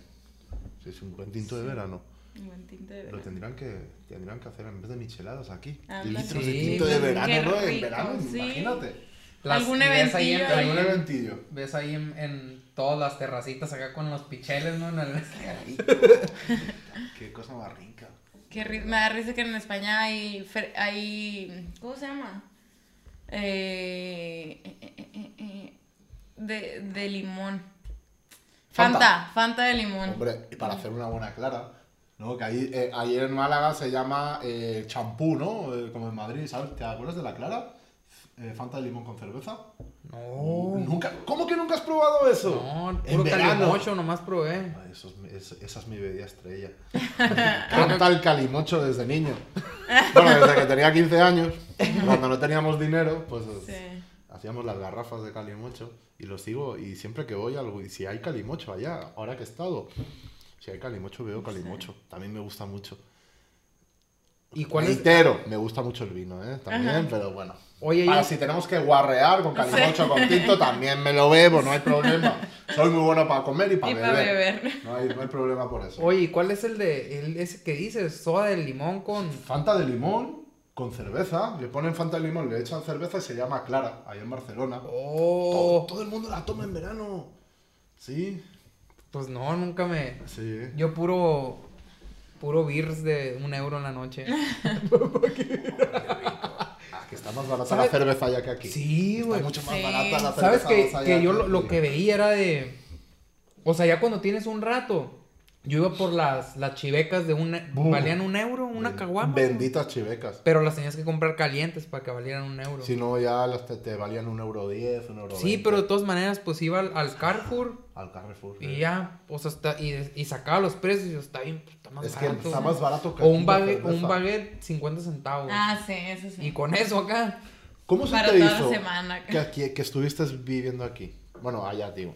Sí, es un buen tinto de verano. Un buen tinto de Lo verano. tendrían que, tendrían que hacer en vez de micheladas aquí. Ándale. Litros de Sí, tinto de verano, ¿no? En verano, sí. imagínate. Algún y ves ahí en- eventillo ahí Algún en- eventillo. Ves ahí en, en todas las terracitas acá con los picheles, ¿no? En el- Qué cosa más rica. Ri- Me da risa que en España hay. hay ¿Cómo se llama? Eh, eh, eh, eh, eh, de, de limón. Fanta. Fanta, Fanta de limón. Hombre, y para hacer una buena clara, ¿no? Que ahí, eh, ahí en Málaga se llama eh, champú, ¿no? Eh, como en Madrid, ¿sabes? ¿Te acuerdas de la clara? Eh, Fanta de limón con cerveza. No. Nunca, ¿Cómo que nunca has probado eso? No, en calimocho nomás probé. Ay, eso es es- esa es mi bebida estrella. Encanta el calimocho desde niño. Bueno, desde que tenía 15 años, cuando no teníamos dinero, pues Sí. hacíamos las garrafas de calimocho y lo sigo. Y siempre que voy, algo, y si hay calimocho allá, ahora que he estado, si hay calimocho, veo calimocho. También me gusta mucho. ¿Y cuál es? Reitero, me gusta mucho el vino, ¿eh? También, pero bueno. Oye, Para y- si tenemos que guarrear con calimocho, con tinto, también me lo bebo, no hay problema. Soy muy bueno para comer y para Y beber. para beber. No hay, no hay problema por eso. Oye, ¿y cuál es el de el, ese que dices? Soda de limón con. Fanta de limón con cerveza. Le ponen Fanta de limón, le echan cerveza y se llama Clara, ahí en Barcelona. Todo, Oh, todo el mundo la toma en verano. Sí, pues no, nunca me. sí. Yo puro. Puro beers de un euro en la noche. Ah, que está más barata ¿Sabes? la cerveza allá que aquí. Sí, Está güey. mucho más Sí. barata la cerveza. ¿Sabes que, que yo lo que veía era de. O sea, ya cuando tienes un rato. Yo iba por las, las chivecas de un. Valían un euro, una caguama. Benditas chivecas. Pero las tenías que comprar calientes para que valieran un euro. Si no, ya las te, te valían un euro diez, un euro Sí, pero de todas maneras, pues iba al, al Carrefour Al Carrefour. y sí. ya, o sea, está, y, y sacaba los precios y yo, está bien, pues, está más Es que barato. está más barato que O un baguette, un baguette 50 centavos. Ah, sí, eso sí. Y con eso acá. ¿Cómo se Para te toda la hizo semana. Que, aquí- que estuviste viviendo aquí? Bueno, allá, digo.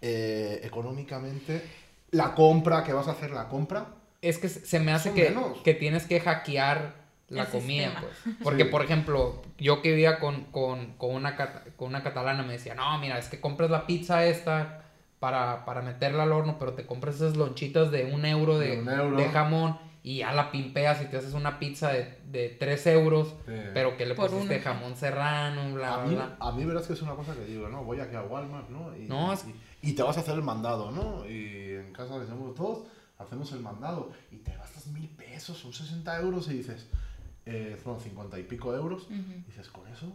Eh, económicamente, la compra, que vas a hacer la compra. Es que se me hace que, que tienes que hackear la El comida, sistema. pues. Porque, Sí. por ejemplo, yo que vivía con, con, con, una, cata- con una catalana me decía, no, mira, es que compras la pizza esta para, para meterla al horno, pero te compras esas lonchitas de un euro de, De un euro. de jamón y ya la pimpeas y te haces una pizza de, de 3 euros, Sí. pero que le Por pusiste uno. jamón serrano, bla, A bla, mí, bla. a mí verás que es una cosa que digo, ¿no? Voy aquí a Walmart, ¿no? Y, No, es- y, y te vas a hacer el mandado, ¿no? Y en casa le somos todos, hacemos el mandado. Y te gastas mil pesos, son 60 euros y dices, eh, son 50 y pico euros. Y dices, con eso es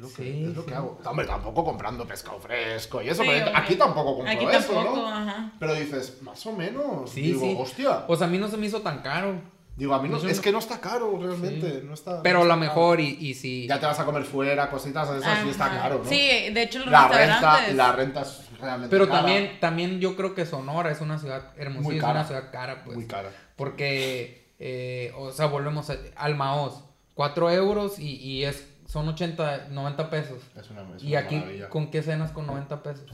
lo que, Sí, es lo que sí. hago. Hombre, tampoco comprando pescado fresco y eso, Sí, pero aquí tampoco compro Aquí eso, tampoco, ¿no? ajá. Pero dices, más o menos. Sí, digo, sí. hostia. O sea, a mí no se me hizo tan caro, Digo, a mí no, Eso es no- que no está caro realmente. No está, pero no a lo mejor y, y si... Ya te vas a comer fuera, cositas esas, sí está caro, ¿no? Sí, de hecho los la renta, la renta es realmente Pero cara, también, también yo creo que Sonora es una ciudad, Muy es una ciudad cara, pues. muy cara. Porque, eh, o sea, volvemos a, al Maoz, 4 euros y, y es, son 80, 90 pesos. Es una, es Y aquí, maravilla. ¿con qué cenas con 90 pesos?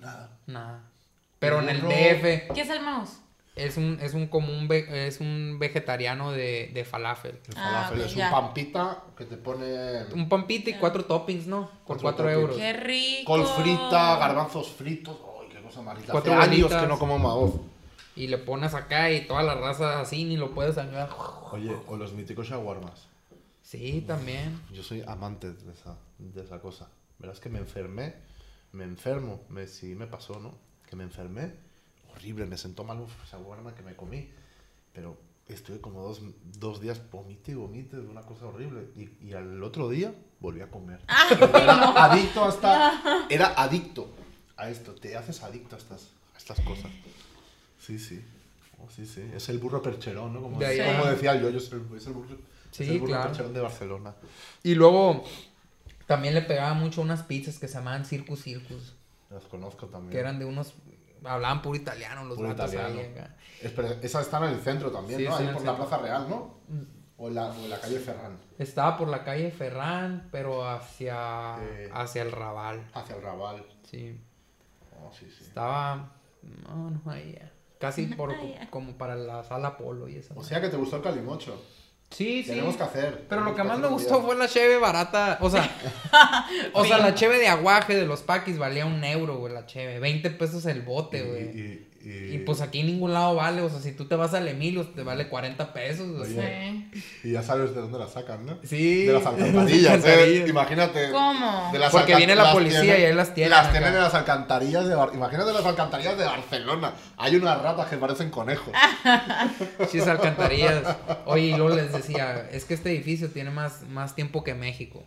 Nada. Nada. Pero en el. DF ¿Qué es el mouse? es un, es un como un, ve- es un vegetariano de, de falafel. El Ah, falafel ok, es ya. un pampita que te pone Un pampita y cuatro toppings, ¿no? Por Cuatro 4 toppings. euros. Qué rico. col frita, garbanzos fritos. ¡Ay, qué cosa más rica! Cuatro Hace años que no como maoz. Y le pones acá y toda la raza así, ni lo puedes ayudar. Oye, o los míticos shawarmas. Sí, también. Yo soy amante de esa, de esa cosa. Verás que me enfermé, me enfermo, me, sí me pasó, ¿no? Que me enfermé, horrible, me sentó mal un shawarma que me comí, pero estuve como dos, dos días vomite y vomite, una cosa horrible. Y, y al otro día volví a comer. Era adicto hasta... Era adicto a esto, te haces adicto a estas, a estas cosas. Sí, sí. Oh, sí, sí. Es el burro percherón, ¿no? Como, De como decía yo, yo soy, es el burro, Sí, es el burro claro. percherón de Barcelona. Y luego también le pegaba mucho unas pizzas que se llamaban Circus Circus. Las conozco también. Que eran de unos. Hablaban puro italiano los Puro vatos italiano. ahí acá. Espera, esa está en el centro también, Sí, ¿no? Ahí por la. Plaza Real, ¿no? O en la, o la calle Ferran, Estaba por la calle Ferran, pero hacia, Eh. hacia el Raval. hacia el Raval. Sí. Oh, sí, sí. Estaba. No, no, ahí. ya. Casi por, como para la sala Polo y eso. O sea que te gustó el calimocho. Sí, sí. Tenemos que hacer. Pero lo que más me gustó día. fue la cheve barata. O sea, o sea, la cheve de aguaje de los paquis valía un euro, güey, la cheve. 20 pesos el bote, güey. Y, y, y, Y pues aquí en ningún lado vale, o sea, si tú te vas al Emilio te vale 40 pesos, o sea. Y ya sabes de dónde la sacan, ¿no? Sí. De las alcantarillas. ¿eh? Imagínate. ¿Cómo? de las Porque viene la policía tienen- y ahí las tienen Las acá. tienen en las alcantarillas de Bar- Imagínate las alcantarillas de Barcelona. Hay unas ratas que parecen conejos. Sí, es alcantarillas. Oye, y luego les decía, es que este edificio tiene más, más tiempo que México.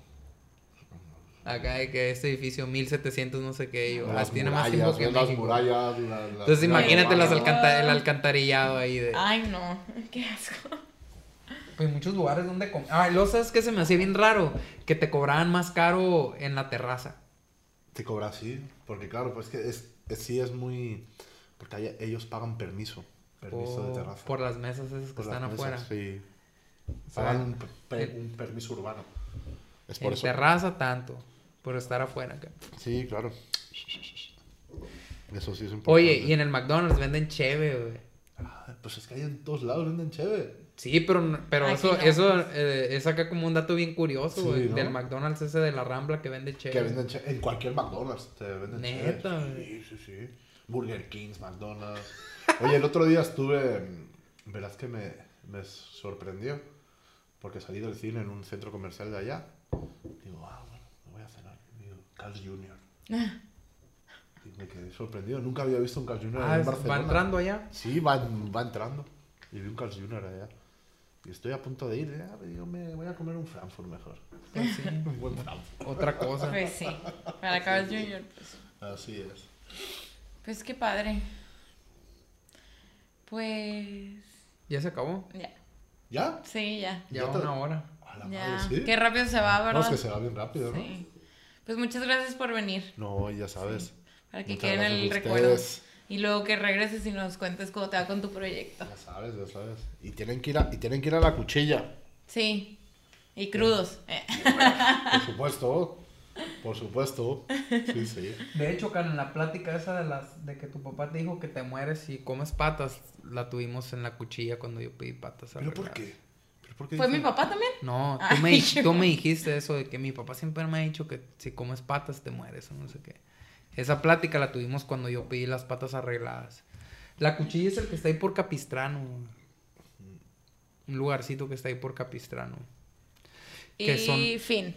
Acá de que este edificio 1700 no sé qué, y yo, Las ah, tiene más murallas, tiempo que las México. murallas, la- la- Entonces la- imagínate las la- alcanta- el alcantarillado ahí de... Ay, no. Qué asco. Pues muchos lugares donde com- Ah, luego sabes que se me hacía bien raro, que te cobraban más caro en la terraza. Te cobra así, porque claro, pues que es, es- sí es muy... Porque hay- ellos pagan permiso, permiso de terraza. por las mesas esas que Por están las mesas, afuera. Sí. Pagan un, permiso urbano. Es En por eso. terraza tanto, por estar afuera acá. Sí, claro. Eso sí es importante. Oye, y en el McDonald's venden cheve, güey. Ah, Pues es que hay en todos lados, venden chévere. Sí, pero, pero Aquí eso, no. eso eh, es acá como un dato bien curioso, Sí, güey. ¿no? Del McDonald's ese de la Rambla que vende cheve. Que venden chévere. En cualquier McDonald's te venden Neta, güey. Sí, sí, sí. Burger Kings, McDonald's. Oye, el otro día estuve. Verás que me, me sorprendió. Porque salí del cine en un centro comercial de allá. Digo, ah, bueno, me voy a cenar. Carl's Jr. Y me quedé sorprendido. Nunca había visto un Carl's Jr. Ah, en Barcelona. va entrando allá. Sí, va, va entrando. Y vi un Carl's Jr. allá. Y estoy a punto de ir. ¿eh? Digo, me voy a comer un Frankfurt mejor. Pues sí, Un buen Frankfurt. otra cosa. Pues sí. Para Carl Jr., pues. Así es. Pues qué padre. Pues. ¿Ya se acabó? Ya. ¿Ya? Sí, ya. Ya Ya te- una hora. A la Ya. madre, sí. Qué rápido se va, No, ¿verdad? es que se va bien rápido, ¿no? Sí. Pues muchas gracias por venir. No, ya sabes. Para que Muchas quede en el recuerdo. Y luego que regreses y nos cuentes cómo te va con tu proyecto. Ya sabes, ya sabes. Y tienen que ir a, y tienen que ir a la cuchilla. Sí. Y crudos. Eh. Por supuesto. Por supuesto. Sí, sí. De hecho, Karen, la plática esa de las de que tu papá te dijo que te mueres y comes patas, la tuvimos en la cuchilla cuando yo pedí patas. ¿Pero por qué? ¿Pero por qué ¿Fue mi papá también? No, tú me, yo- tú me dijiste eso de que mi papá siempre me ha dicho que si comes patas te mueres o no sé qué. Esa plática la tuvimos cuando yo pedí las patas arregladas. La cuchilla es el que está ahí por Capistrano. Un lugarcito que está ahí por Capistrano. Que y son- fin.